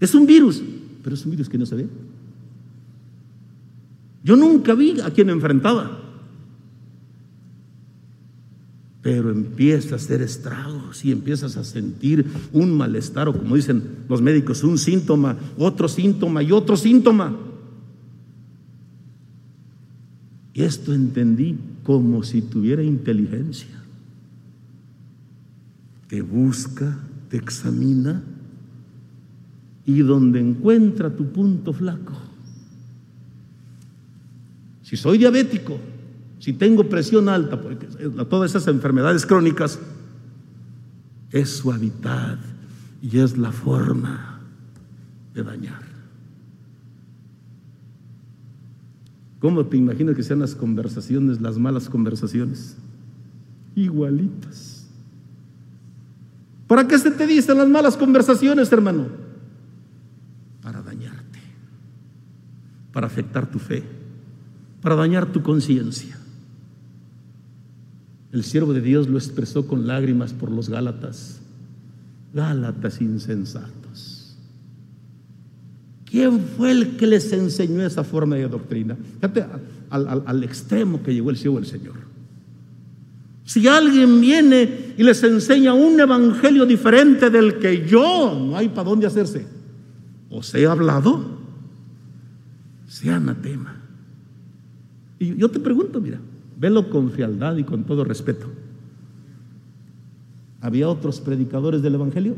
A: Es un virus, pero es un virus que no se ve. Yo nunca vi a quien enfrentaba. Pero empieza a hacer estragos y empiezas a sentir un malestar o como dicen los médicos, un síntoma, otro síntoma y otro síntoma. Y esto entendí como si tuviera inteligencia. Te busca, te examina y donde encuentra tu punto flaco. Si soy diabético, si tengo presión alta, porque todas esas enfermedades crónicas, es su hábitat y es la forma de dañar. ¿Cómo te imaginas que sean las conversaciones, las malas conversaciones? Igualitas. ¿Para qué se te dicen las malas conversaciones, hermano? Para dañarte, para afectar tu fe, para dañar tu conciencia. El siervo de Dios lo expresó con lágrimas por los Gálatas. Gálatas insensatos. ¿Quién fue el que les enseñó esa forma de doctrina? Fíjate al, al extremo que llegó el siervo del Señor. Si alguien viene y les enseña un evangelio diferente del que yo, no hay para dónde hacerse. O sea hablado, sea anatema. Y yo te pregunto, mira, Velo con frialdad y con todo respeto. ¿Había otros predicadores del Evangelio?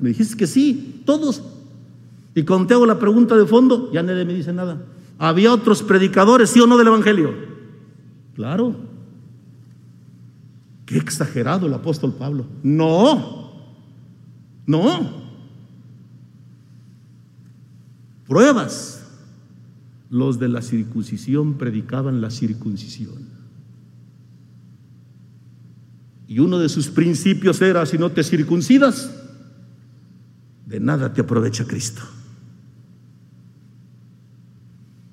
A: Me dijiste que sí, todos. Y hago la pregunta de fondo, ya nadie me dice nada. ¿Había otros predicadores, sí o no, del Evangelio? Claro. Qué exagerado el apóstol Pablo. No, no. Pruebas los de la circuncisión predicaban la circuncisión. Y uno de sus principios era, si no te circuncidas, de nada te aprovecha Cristo.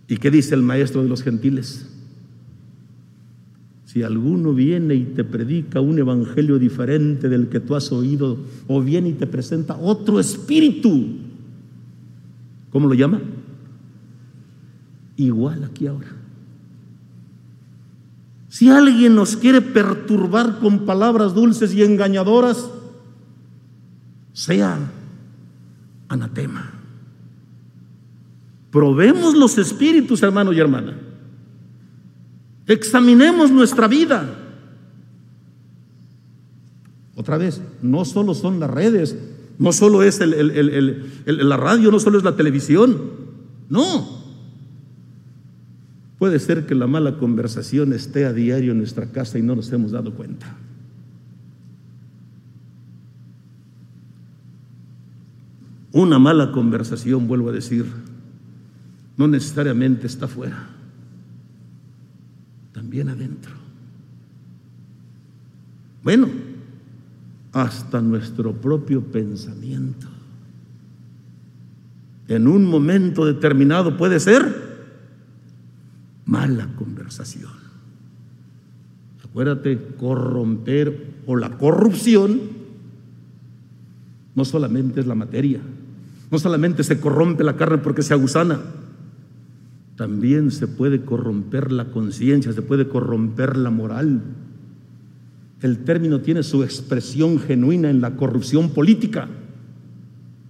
A: ¿Y qué dice el maestro de los gentiles? Si alguno viene y te predica un evangelio diferente del que tú has oído, o viene y te presenta otro espíritu, ¿cómo lo llama? Igual aquí ahora. Si alguien nos quiere perturbar con palabras dulces y engañadoras, sea anatema. Probemos los espíritus, hermano y hermana. Examinemos nuestra vida. Otra vez, no solo son las redes, no solo es la radio, no solo es la televisión. No. Puede ser que la mala conversación esté a diario en nuestra casa y no nos hemos dado cuenta. Una mala conversación, vuelvo a decir, no necesariamente está fuera, también adentro. Bueno, hasta nuestro propio pensamiento. En un momento determinado puede ser Acuérdate, corromper o la corrupción no solamente es la materia, no solamente se corrompe la carne porque se agusana, también se puede corromper la conciencia, se puede corromper la moral. El término tiene su expresión genuina en la corrupción política.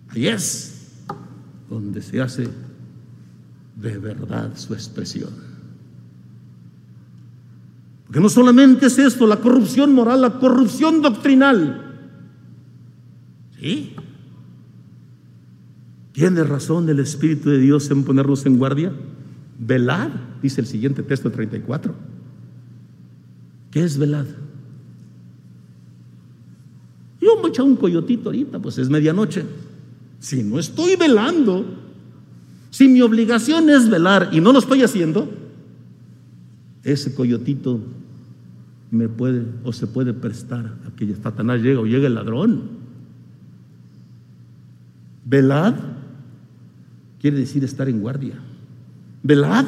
A: Ahí es donde se hace de verdad su expresión. Porque no solamente es esto, la corrupción moral, la corrupción doctrinal. ¿Sí? ¿Tiene razón el Espíritu de Dios en ponernos en guardia? Velad, dice el siguiente texto 34. ¿Qué es velad? Yo me echo un coyotito ahorita, pues es medianoche. Si no estoy velando, si mi obligación es velar y no lo estoy haciendo, ese coyotito me puede o se puede prestar a que Satanás llegue o llegue el ladrón. Velad quiere decir estar en guardia. Velad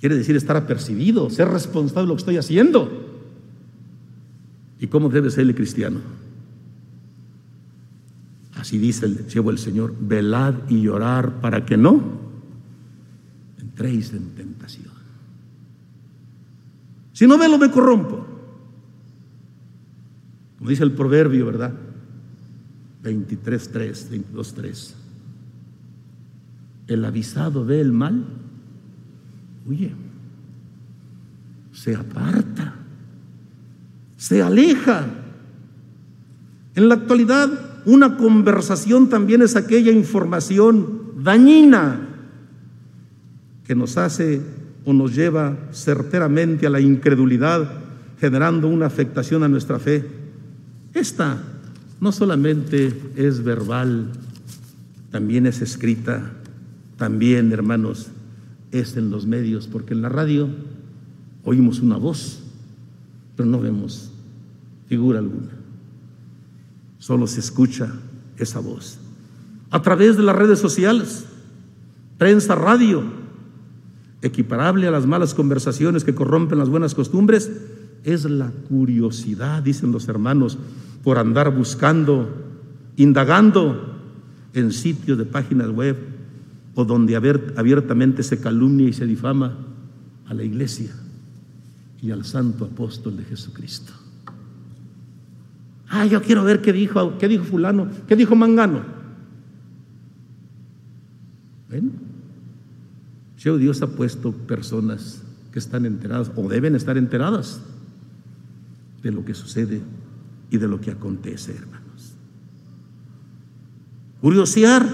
A: quiere decir estar apercibido, ser responsable de lo que estoy haciendo. ¿Y cómo debe ser el cristiano? Así dice el siervo del Señor, velad y llorar para que no entréis en tentación. Si no velo me corrompo. Como dice el proverbio, ¿verdad? 23.3, 22.3. El avisado ve el mal, huye, se aparta se aleja. En la actualidad, una conversación también es aquella información dañina que nos hace o nos lleva certeramente a la incredulidad, generando una afectación a nuestra fe. Esta no solamente es verbal, también es escrita, también, hermanos, es en los medios, porque en la radio oímos una voz, pero no vemos figura alguna. Solo se escucha esa voz. A través de las redes sociales, prensa, radio, equiparable a las malas conversaciones que corrompen las buenas costumbres, es la curiosidad, dicen los hermanos, por andar buscando, indagando en sitios de páginas web o donde abiertamente se calumnia y se difama a la iglesia y al santo apóstol de Jesucristo. Ah, yo quiero ver qué dijo, qué dijo fulano, qué dijo Mangano. Bueno, Dios ha puesto personas que están enteradas o deben estar enteradas de lo que sucede y de lo que acontece, hermanos. Curiosear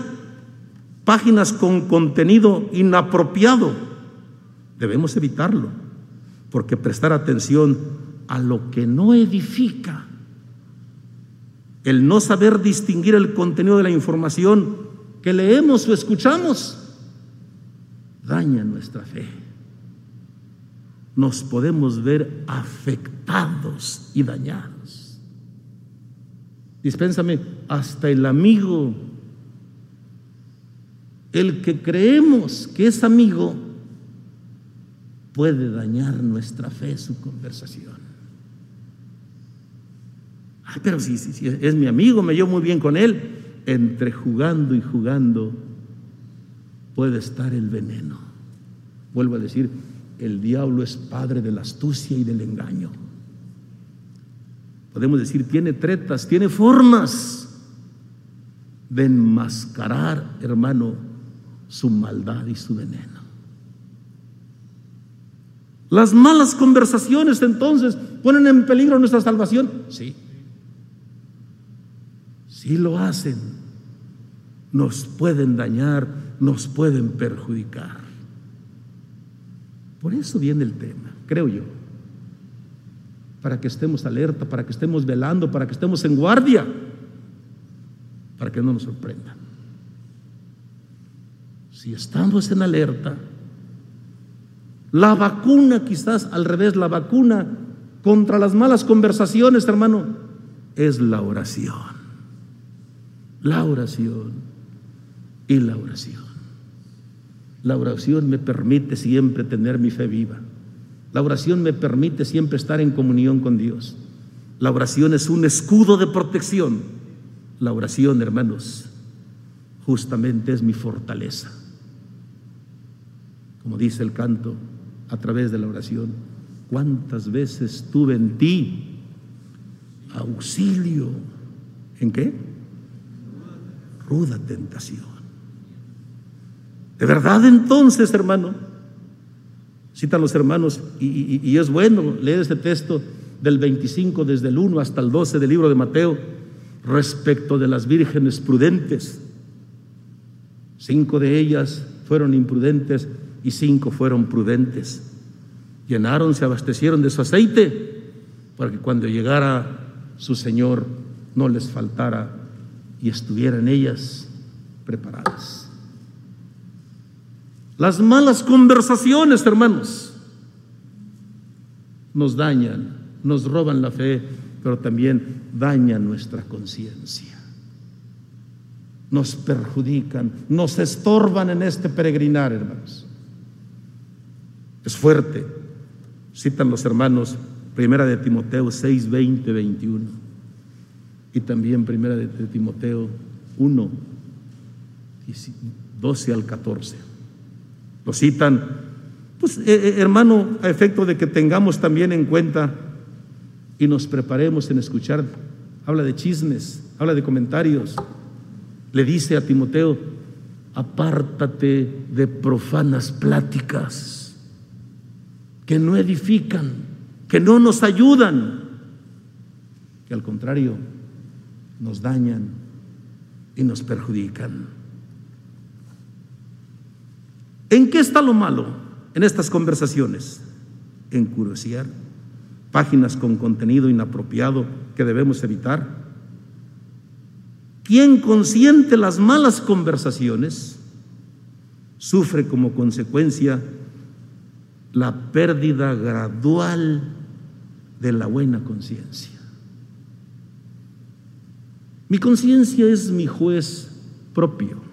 A: páginas con contenido inapropiado, debemos evitarlo, porque prestar atención a lo que no edifica el no saber distinguir el contenido de la información que leemos o escuchamos daña nuestra fe. Nos podemos ver afectados y dañados. Dispénsame, hasta el amigo, el que creemos que es amigo, puede dañar nuestra fe, su conversación pero si, es mi amigo, me llevo muy bien con él. Entre jugando y jugando puede estar el veneno. Vuelvo a decir, el diablo es padre de la astucia y del engaño. Podemos decir, tiene tretas, tiene formas de enmascarar, hermano, su maldad y su veneno. Las malas conversaciones entonces ponen en peligro nuestra salvación. Sí. Sí lo hacen. Nos pueden dañar, nos pueden perjudicar. Por eso viene el tema, creo yo. Para que estemos alerta, para que estemos velando, para que estemos en guardia, para que no nos sorprendan. Si estamos en alerta, la vacuna, quizás al revés, la vacuna contra las malas conversaciones, hermano, es la oración. La oración y la oración. La oración me permite siempre tener mi fe viva. La oración me permite siempre estar en comunión con Dios. La oración es un escudo de protección. La oración, hermanos, justamente es mi fortaleza. Como dice el canto, a través de la oración. ¿Cuántas veces tuve en ti auxilio? ¿En qué? Ruda tentación. De verdad entonces, hermano, citan los hermanos, y, y es bueno leer este texto del 25 desde el 1 hasta el 12 del libro de Mateo, respecto de las vírgenes prudentes. Cinco de ellas fueron imprudentes y cinco fueron prudentes. Llenaron, se abastecieron de su aceite para que cuando llegara su Señor no les faltara y estuvieran ellas preparadas. Las malas conversaciones, hermanos, nos dañan, nos roban la fe, pero también dañan nuestra conciencia. Nos perjudican, nos estorban en este peregrinar, hermanos. Es fuerte. Citan los hermanos Primera de Timoteo 6, 20, 21. Y también Primera de Timoteo 1, 12 al 14. Lo citan, pues eh, eh, hermano, a efecto de que tengamos también en cuenta y nos preparemos en escuchar. Habla de chismes, habla de comentarios. Le dice a Timoteo, apártate de profanas pláticas que no edifican, que no nos ayudan, que al contrario nos dañan y nos perjudican. ¿En qué está lo malo en estas conversaciones? En curiosidad, páginas con contenido inapropiado que debemos evitar. Quien consiente las malas conversaciones sufre como consecuencia la pérdida gradual de la buena conciencia. Mi conciencia es mi juez propio.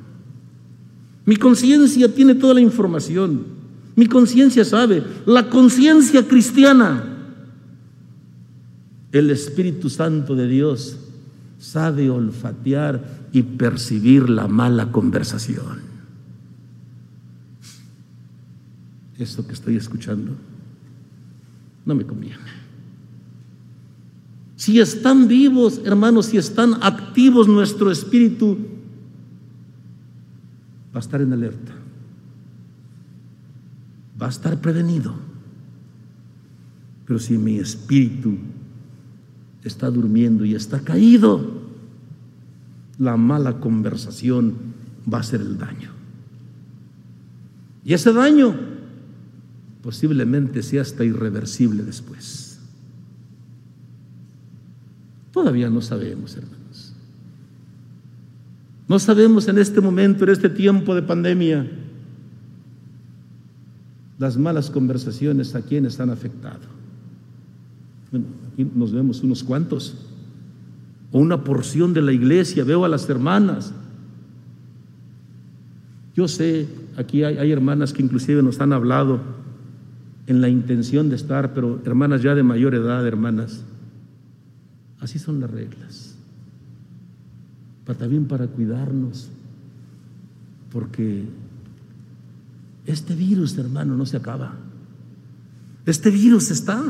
A: Mi conciencia tiene toda la información. Mi conciencia sabe. La conciencia cristiana, el Espíritu Santo de Dios, sabe olfatear y percibir la mala conversación. esto que estoy escuchando no me conviene. Si están vivos, hermanos, si están activos nuestro espíritu, va a estar en alerta, va a estar prevenido. Pero si mi espíritu está durmiendo y está caído, la mala conversación va a ser el daño. Y ese daño posiblemente sea hasta irreversible después. Todavía no sabemos, hermanos. No sabemos en este momento, en este tiempo de pandemia, las malas conversaciones a quienes han afectado. Bueno, aquí nos vemos unos cuantos, o una porción de la iglesia, veo a las hermanas. Yo sé, aquí hay, hay hermanas que inclusive nos han hablado en la intención de estar, pero hermanas ya de mayor edad, hermanas, así son las reglas. También para cuidarnos, porque este virus, hermano, no se acaba. Este virus está.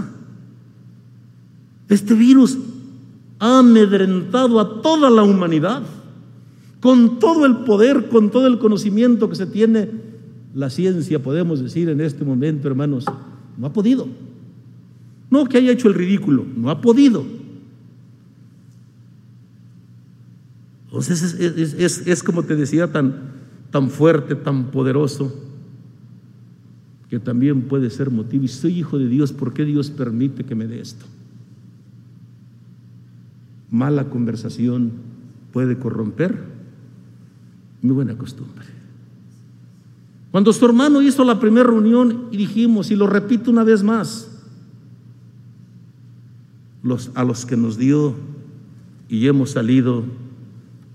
A: Este virus ha amedrentado a toda la humanidad. Con todo el poder, con todo el conocimiento que se tiene, la ciencia, podemos decir en este momento, hermanos, no ha podido. No que haya hecho el ridículo, no ha podido. Entonces es, como te decía, tan, tan fuerte, tan poderoso, que también puede ser motivo. Y soy hijo de Dios, ¿por qué Dios permite que me dé esto? Mala conversación puede corromper mi buena costumbre. Cuando su hermano hizo la primera reunión y dijimos, y lo repito una vez más, a los que nos dio y hemos salido,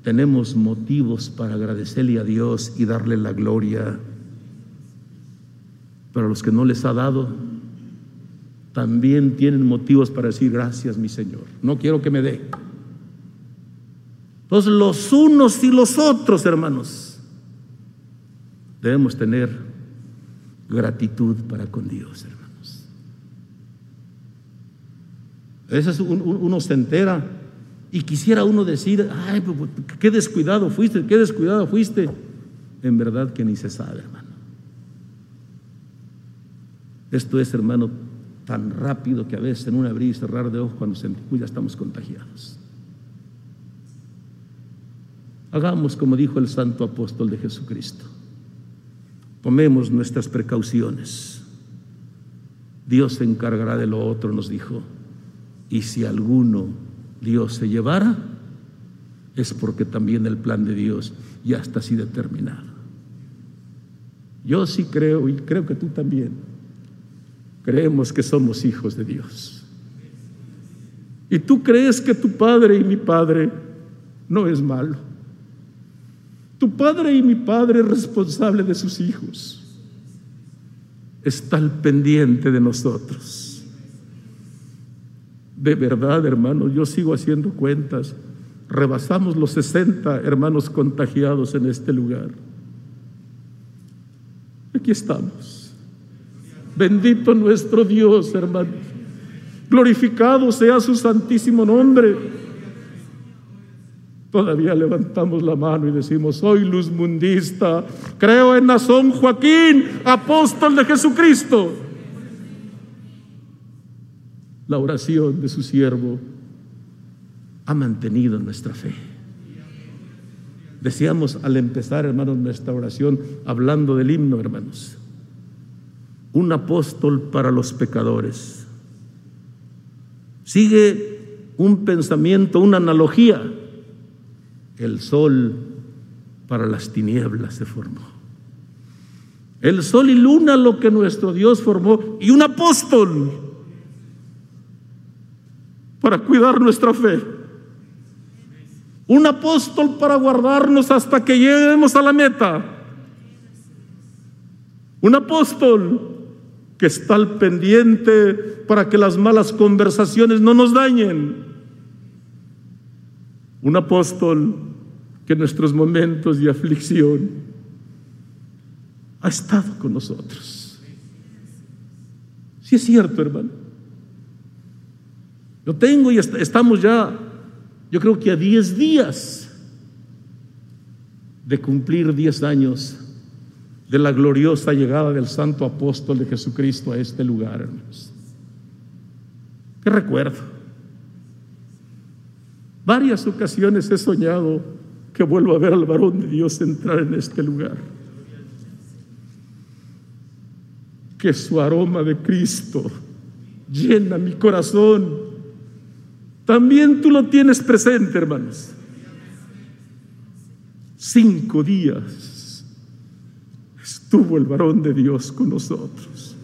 A: tenemos motivos para agradecerle a Dios y darle la gloria. Pero a los que no les ha dado, también tienen motivos para decir gracias, mi Señor. No quiero que me dé. Entonces los unos y los otros, hermanos, debemos tener gratitud para con Dios, hermanos. A veces uno se entera y quisiera uno decir, ay, pues, pues, qué descuidado fuiste, qué descuidado fuiste. En verdad que ni se sabe, hermano. Esto es, hermano, tan rápido que a veces en un abrir y cerrar de ojos cuando sentimos ya estamos contagiados. Hagamos como dijo el santo apóstol de Jesucristo. Tomemos nuestras precauciones. Dios se encargará de lo otro, nos dijo. Y si alguno Dios se llevara, es porque también el plan de Dios ya está así determinado. Yo sí creo, y creo que tú también, creemos que somos hijos de Dios. Y tú crees que tu padre y mi padre no es malo. Tu padre y mi padre responsable de sus hijos. Está al pendiente de nosotros. De verdad, hermanos, yo sigo haciendo cuentas. Rebasamos los 60 hermanos contagiados en este lugar. Aquí estamos. Bendito nuestro Dios, hermanos. Glorificado sea su santísimo nombre. Todavía levantamos la mano y decimos, soy luz mundista, creo en Nazón Joaquín, apóstol de Jesucristo. La oración de su siervo ha mantenido nuestra fe. Decíamos al empezar, hermanos, nuestra oración, hablando del himno, hermanos, un apóstol para los pecadores. Sigue un pensamiento, una analogía el sol para las tinieblas se formó. El sol y luna lo que nuestro Dios formó y un apóstol cuidar nuestra fe. Un apóstol para guardarnos hasta que lleguemos a la meta. Un apóstol que está al pendiente para que las malas conversaciones no nos dañen un apóstol que en nuestros momentos de aflicción ha estado con nosotros. Si es cierto, hermano. Lo tengo y estamos ya, yo creo que a 10 días de cumplir 10 años de la gloriosa llegada del santo apóstol de Jesucristo a este lugar, hermanos. ¿Qué recuerdo? Varias ocasiones he soñado que vuelvo a ver al varón de Dios entrar en este lugar. Que su aroma de Cristo llena mi corazón. También tú lo tienes presente, hermanos. Cinco días estuvo el varón de Dios con nosotros.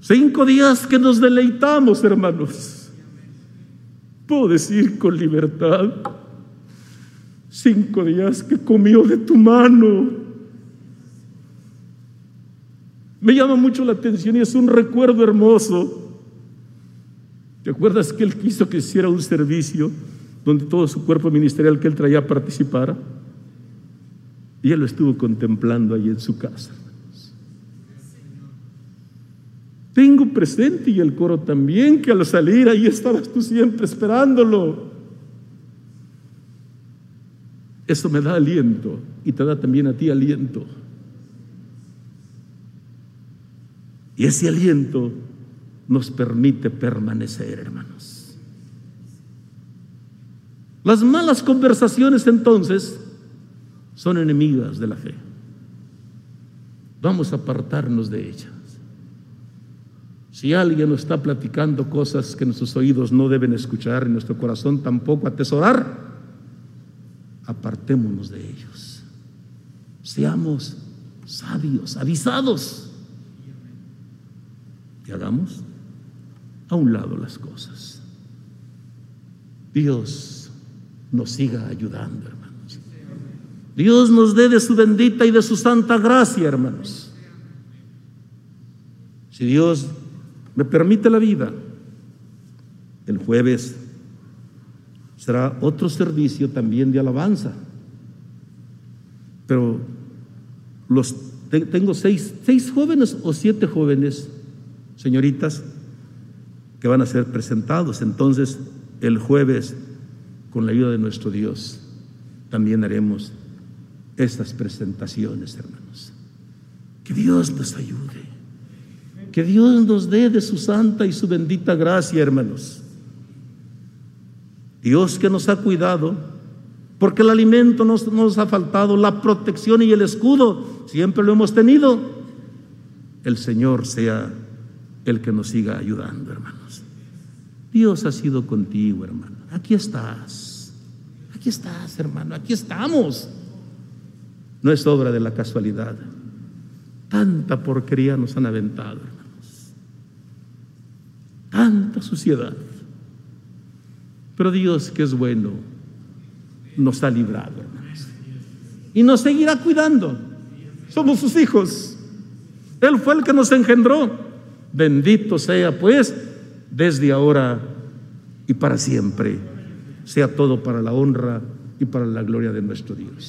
A: Cinco días que nos deleitamos, hermanos Puedo decir con libertad, cinco días que comió de tu mano. Me llama mucho la atención y es un recuerdo hermoso. ¿Te acuerdas que él quiso que hiciera un servicio donde todo su cuerpo ministerial que él traía participara? Y él lo estuvo contemplando ahí en su casa. Tengo presente y el coro también que al salir ahí estabas tú siempre esperándolo. Eso me da aliento y te da también a ti aliento. Y ese aliento nos permite permanecer, hermanos. Las malas conversaciones entonces son enemigas de la fe. Vamos a apartarnos de ellas. Si alguien nos está platicando cosas que nuestros oídos no deben escuchar y nuestro corazón tampoco atesorar, apartémonos de ellos. Seamos sabios, avisados. Y hagamos a un lado las cosas. Dios nos siga ayudando, hermanos. Dios nos dé de su bendita y de su santa gracia, hermanos. Si Dios me permite la vida, el jueves será otro servicio también de alabanza. Pero los tengo seis, seis jóvenes o siete jóvenes, señoritas, que van a ser presentados. Entonces, el jueves, con la ayuda de nuestro Dios, también haremos estas presentaciones, hermanos. Que Dios nos ayude. Que Dios nos dé de su santa y su bendita gracia, hermanos. Dios que nos ha cuidado, porque el alimento no nos ha faltado, la protección y el escudo siempre lo hemos tenido. El Señor sea el que nos siga ayudando, hermanos. Dios ha sido contigo, hermano. Aquí estás. Aquí estás, hermano. Aquí estamos. No es obra de la casualidad. Tanta porquería nos han aventado, hermanos. Tanta suciedad. Pero Dios, que es bueno, nos ha librado, hermanos. Y nos seguirá cuidando. Somos sus hijos. Él fue el que nos engendró. Bendito sea pues desde ahora y para siempre. Sea todo para la honra y para la gloria de nuestro Dios.